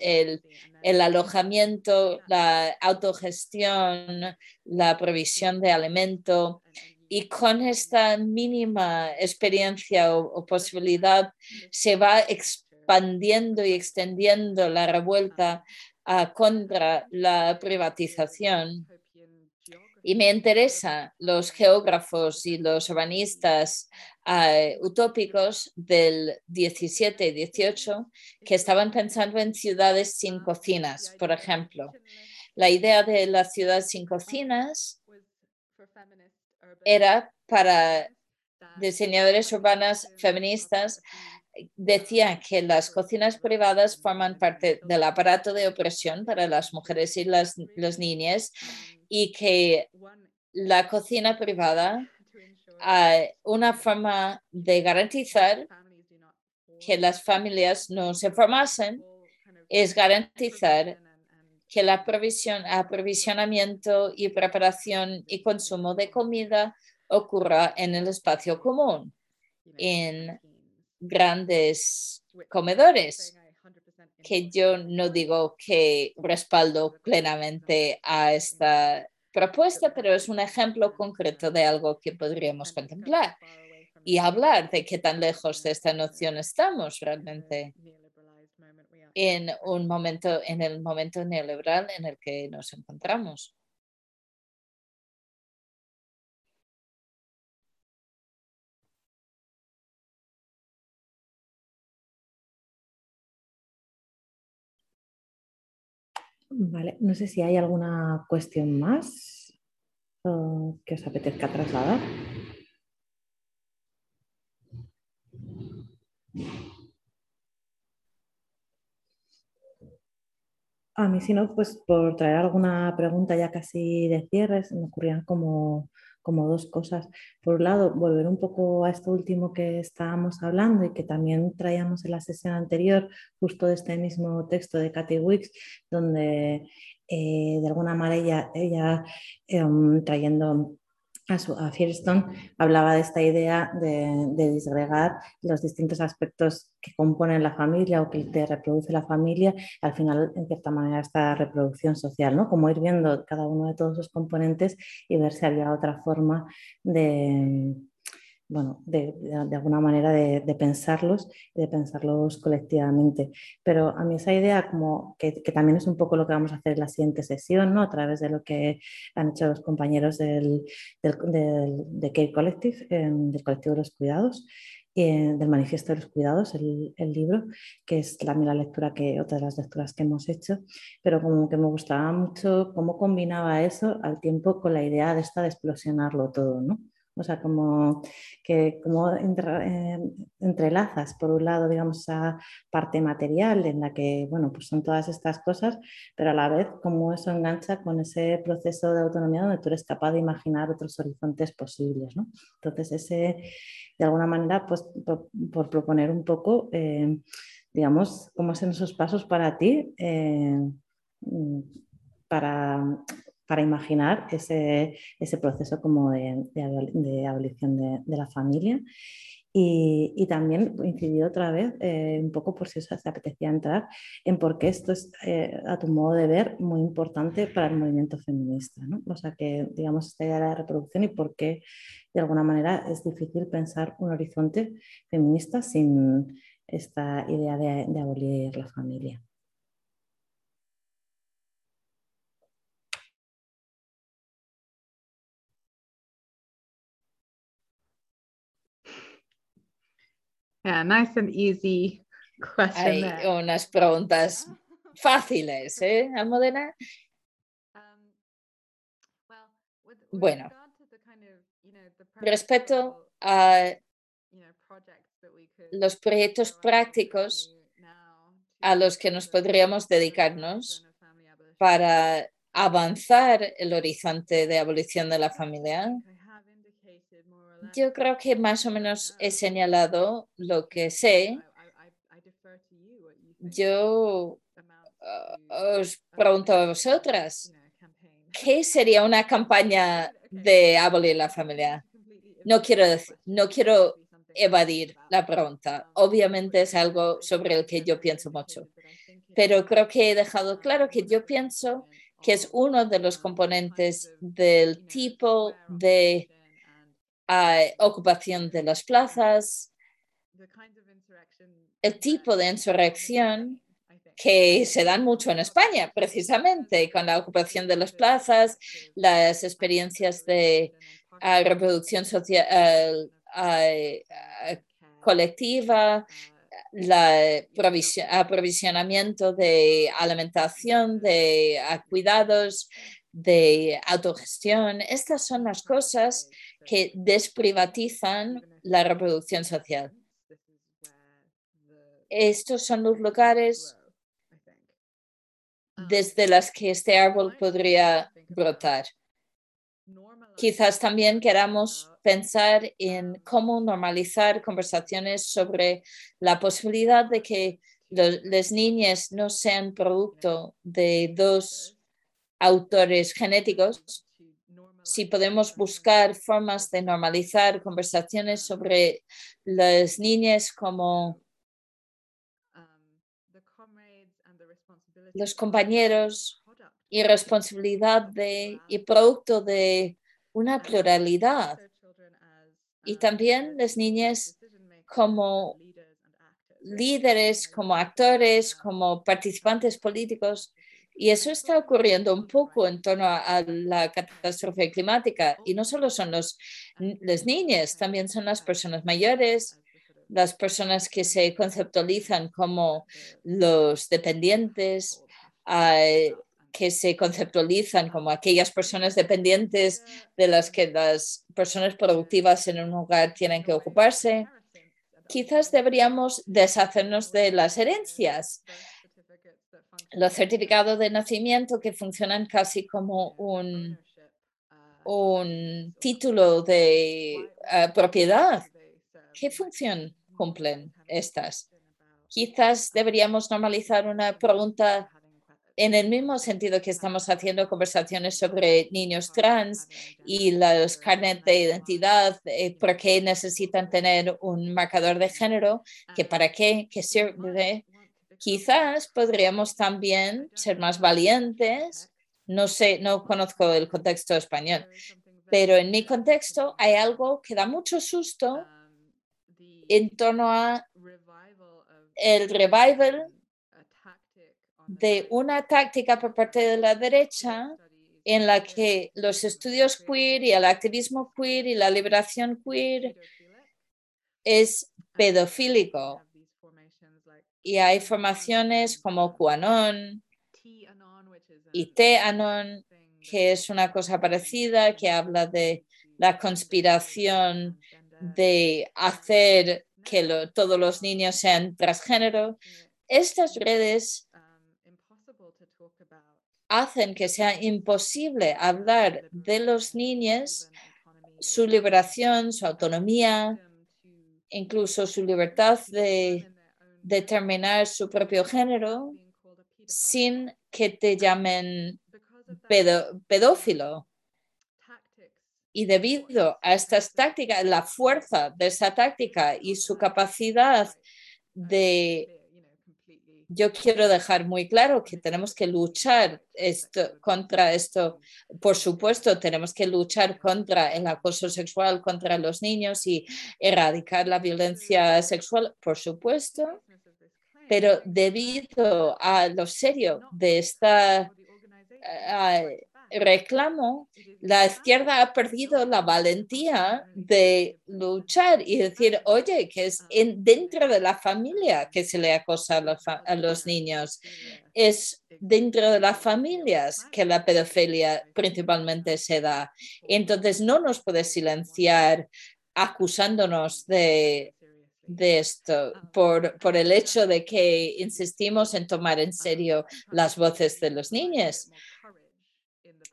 el, el, alojamiento, la autogestión, la provisión de alimento. Y con esta mínima experiencia o, posibilidad se va expandiendo y extendiendo la revuelta ah, contra la privatización y me interesan los geógrafos y los urbanistas uh, utópicos del 17 y 18 que estaban pensando en ciudades sin cocinas, por ejemplo. La idea de la ciudad sin cocinas era para diseñadores urbanas feministas decía que las cocinas privadas forman parte del aparato de opresión para las mujeres y las, las niñas y que la cocina privada, hay una forma de garantizar que las familias no se formasen es garantizar que provisión, aprovisionamiento y preparación y consumo de comida ocurra en el espacio común, en grandes comedores que yo no digo que respaldo plenamente a esta propuesta, pero es un ejemplo concreto de algo que podríamos contemplar y hablar de qué tan lejos de esta noción estamos realmente en un momento, en el momento neoliberal en el que nos encontramos. Vale, no sé si hay alguna cuestión más que os apetezca trasladar. A mí, si no, pues por traer alguna pregunta ya casi de cierre, me ocurrían como como dos cosas. Por un lado, volver un poco a esto último que estábamos hablando y que también traíamos en la sesión anterior, justo de este mismo texto de Cathy Wicks, donde eh, de alguna manera ella, em, trayendo a, su, Firestone hablaba de esta idea de, disgregar los distintos aspectos que componen la familia o que te reproduce la familia, al final, en cierta manera, esta reproducción social, ¿no? Como ir viendo cada uno de todos los componentes y ver si había otra forma de, bueno, de, alguna manera de, pensarlos y de pensarlos colectivamente. Pero a mí esa idea, como que, también es un poco lo que vamos a hacer en la siguiente sesión, ¿no? a través de lo que han hecho los compañeros del, del, de Care Collective, em, del colectivo de los cuidados, eh, del manifiesto de los cuidados, el, el, libro, que es la, la lectura que, otra de las lecturas que hemos hecho, pero como que me gustaba mucho cómo combinaba eso al tiempo con la idea de esta de explosionarlo todo, ¿no? O sea, como que como eh, entrelazas, por un lado, digamos, esa parte material en la que, bueno, pues son todas estas cosas, pero a la vez como eso engancha con ese proceso de autonomía donde tú eres capaz de imaginar otros horizontes posibles, ¿no? Entonces, ese, de alguna manera, pues por, proponer un poco, eh, digamos, cómo son esos pasos para ti. Eh, para para imaginar ese, ese proceso como de, de, abolición de, la familia. Y, y, también incidir otra vez eh, un poco por si os apetecía entrar en por qué esto es, eh, a tu modo de ver, muy importante para el movimiento feminista. ¿no? O sea, que digamos esta idea de la reproducción y por qué de alguna manera es difícil pensar un horizonte feminista sin esta idea de abolir la familia. Nice and easy Hay unas preguntas fáciles, ¿eh, Almudena? Um, bueno, respecto a los proyectos prácticos a los que nos podríamos dedicarnos para avanzar el horizonte de abolición de la familia? Yo creo que más o menos he señalado lo que sé. Yo uh, os pregunto a vosotras, ¿qué sería una campaña de abolir la familia? No quiero, no quiero evadir la pregunta. Obviamente es algo sobre el que yo pienso mucho, pero creo que he dejado claro que yo pienso que es uno de los componentes del tipo de uh, ocupación de las plazas, el tipo de insurrección que se dan mucho en España, precisamente con la ocupación de las plazas, las experiencias de uh, reproducción social uh, colectiva, el aprovisionamiento de alimentación, de cuidados, de autogestión. Estas son las cosas que desprivatizan la reproducción social. Estos son los lugares desde los que este árbol podría brotar. Quizás también queramos pensar en cómo normalizar conversaciones sobre la posibilidad de que las niñas no sean producto de dos autores genéticos, si podemos buscar formas de normalizar conversaciones sobre las niñas como los compañeros y responsabilidad de, y producto de una pluralidad y también las niñas como líderes, como actores, como participantes políticos. Y eso está ocurriendo un poco en torno a, la catástrofe climática. Y no solo son los, las niñas, también son las personas mayores, las personas que se conceptualizan como los dependientes, que se conceptualizan como aquellas personas dependientes de las que las personas productivas en un lugar tienen que ocuparse. Quizás deberíamos deshacernos de las herencias, los certificados de nacimiento que funcionan casi como un, un título de eh, propiedad. ¿Qué función cumplen estas? Quizás deberíamos normalizar una pregunta en el mismo sentido que estamos haciendo conversaciones sobre niños trans y los carnet de identidad, eh, por qué necesitan tener un marcador de género, que para qué, que sirve. Quizás podríamos también ser más valientes. No sé, no conozco el contexto español, pero en mi contexto hay algo que da mucho susto en torno a el revival de una táctica por parte de la derecha en la que los estudios queer y el activismo queer y la liberación queer es pedofílico. Y hay formaciones como QAnon y T-Anon, que es una cosa parecida, que habla de la conspiración de hacer que todos los niños sean transgénero. Estas redes hacen que sea imposible hablar de los niños, su liberación, su autonomía, incluso su libertad de determinar su propio género sin que te llamen pedófilo. Y debido a estas tácticas, la fuerza de esa táctica y su capacidad de yo quiero dejar muy claro que tenemos que luchar esto, contra esto. Por supuesto, tenemos que luchar contra el acoso sexual contra los niños y erradicar la violencia sexual, por supuesto. Pero debido a lo serio de esta eh, reclamo, la izquierda ha perdido la valentía de luchar y decir, oye, que es en, dentro de la familia que se le acosa a los, niños. Es dentro de las familias que la pedofilia principalmente se da. Entonces no nos puede silenciar acusándonos de de esto por, por el hecho de que insistimos en tomar en serio las voces de los niños.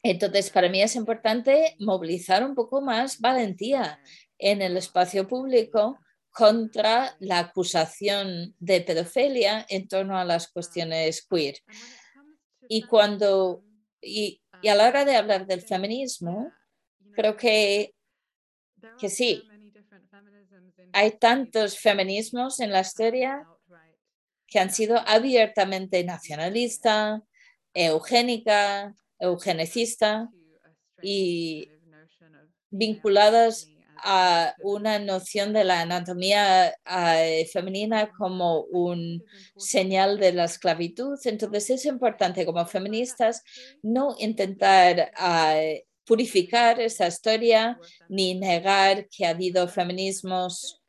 Entonces, para mí es importante movilizar un poco más valentía en el espacio público contra la acusación de pedofilia en torno a las cuestiones queer. Y cuando y, y a la hora de hablar del feminismo, creo que, que sí, hay tantos feminismos en la historia que han sido abiertamente nacionalista, eugénica, eugenicista y vinculadas a una noción de la anatomía eh, femenina como un señal de la esclavitud. Entonces es importante como feministas no intentar eh, purificar esa historia ni negar que ha habido feminismos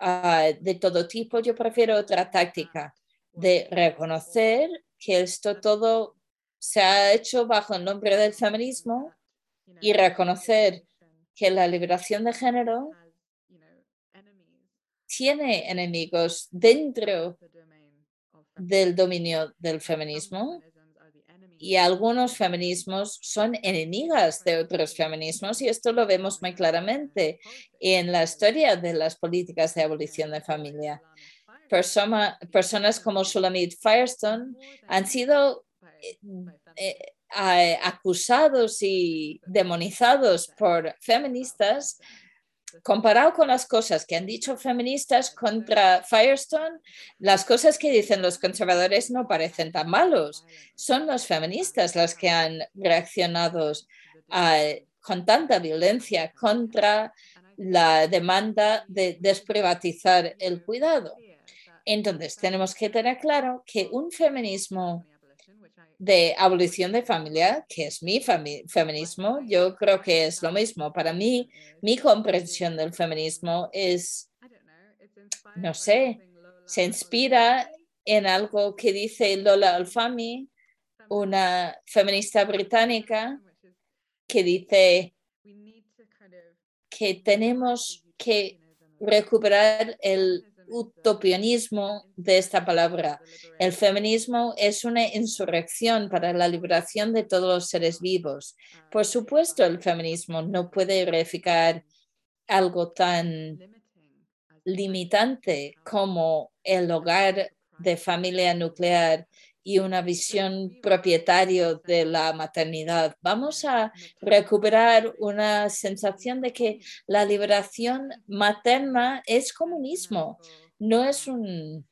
eh, de todo tipo. Yo prefiero otra táctica de reconocer que esto todo se ha hecho bajo el nombre del feminismo y reconocer que la liberación de género tiene enemigos dentro del dominio del feminismo y algunos feminismos son enemigas de otros feminismos y esto lo vemos muy claramente en la historia de las políticas de abolición de familia. personas como Shulamit Firestone han sido eh, eh, acusados y demonizados por feministas, comparado con las cosas que han dicho feministas contra Firestone, las cosas que dicen los conservadores no parecen tan malos. Son los feministas los que han reaccionado con tanta violencia contra la demanda de desprivatizar el cuidado. Entonces, tenemos que tener claro que un feminismo de abolición de familia, que es mi feminismo, yo creo que es lo mismo. Para mí, mi comprensión del feminismo es, no sé, se inspira en algo que dice Lola Alfami, una feminista británica, que dice que tenemos que recuperar el utopianismo de esta palabra. El feminismo es una insurrección para la liberación de todos los seres vivos. Por supuesto, el feminismo no puede reificar algo tan limitante como el hogar de familia nuclear y una visión propietario de la maternidad. Vamos a recuperar una sensación de que la liberación materna es comunismo, no es una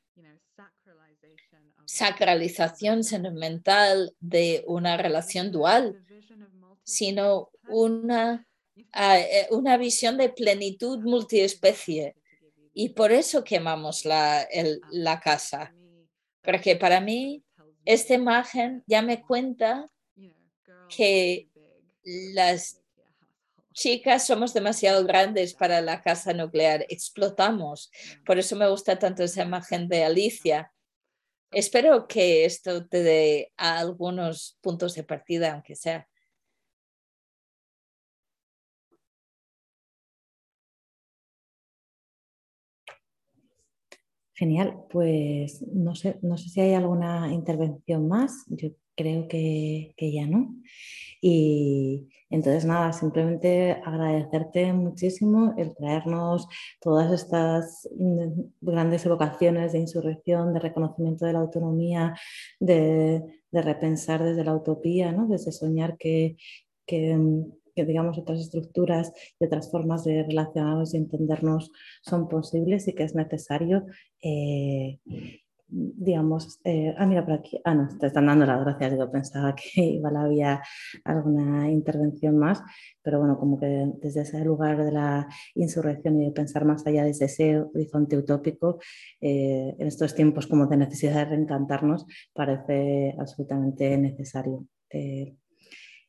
sacralización sentimental de una relación dual, sino una, ah, eh, una visión de plenitud multiespecie. Y por eso quemamos la, la casa. Porque para mí esta imagen ya me cuenta que las chicas somos demasiado grandes para la casa nuclear, explotamos. Por eso me gusta tanto esa imagen de Alicia. Espero que esto te dé algunos puntos de partida, aunque sea. Genial, pues no sé, no sé si hay alguna intervención más, yo creo que, que ya no. Y entonces nada, simplemente agradecerte muchísimo el traernos todas estas grandes evocaciones de insurrección, de reconocimiento de la autonomía, de, de repensar desde la utopía, ¿no? desde soñar que, que digamos otras estructuras y otras formas de relacionarnos y entendernos son posibles y que es necesario eh, digamos, eh, ah, mira por aquí, ah, no, te están dando las gracias, yo pensaba que igual había alguna intervención más, pero bueno, como que desde ese lugar de la insurrección y de pensar más allá desde ese horizonte utópico, eh, en estos tiempos como de necesidad de reencantarnos, parece absolutamente necesario.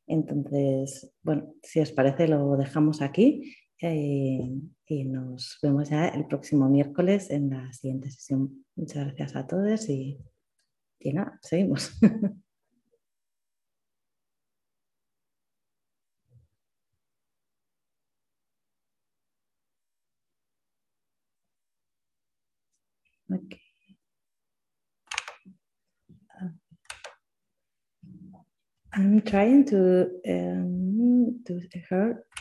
Entonces, bueno, si os parece, lo dejamos aquí eh, y nos vemos ya el próximo miércoles en la siguiente sesión. Muchas gracias a todos y, y nada, seguimos.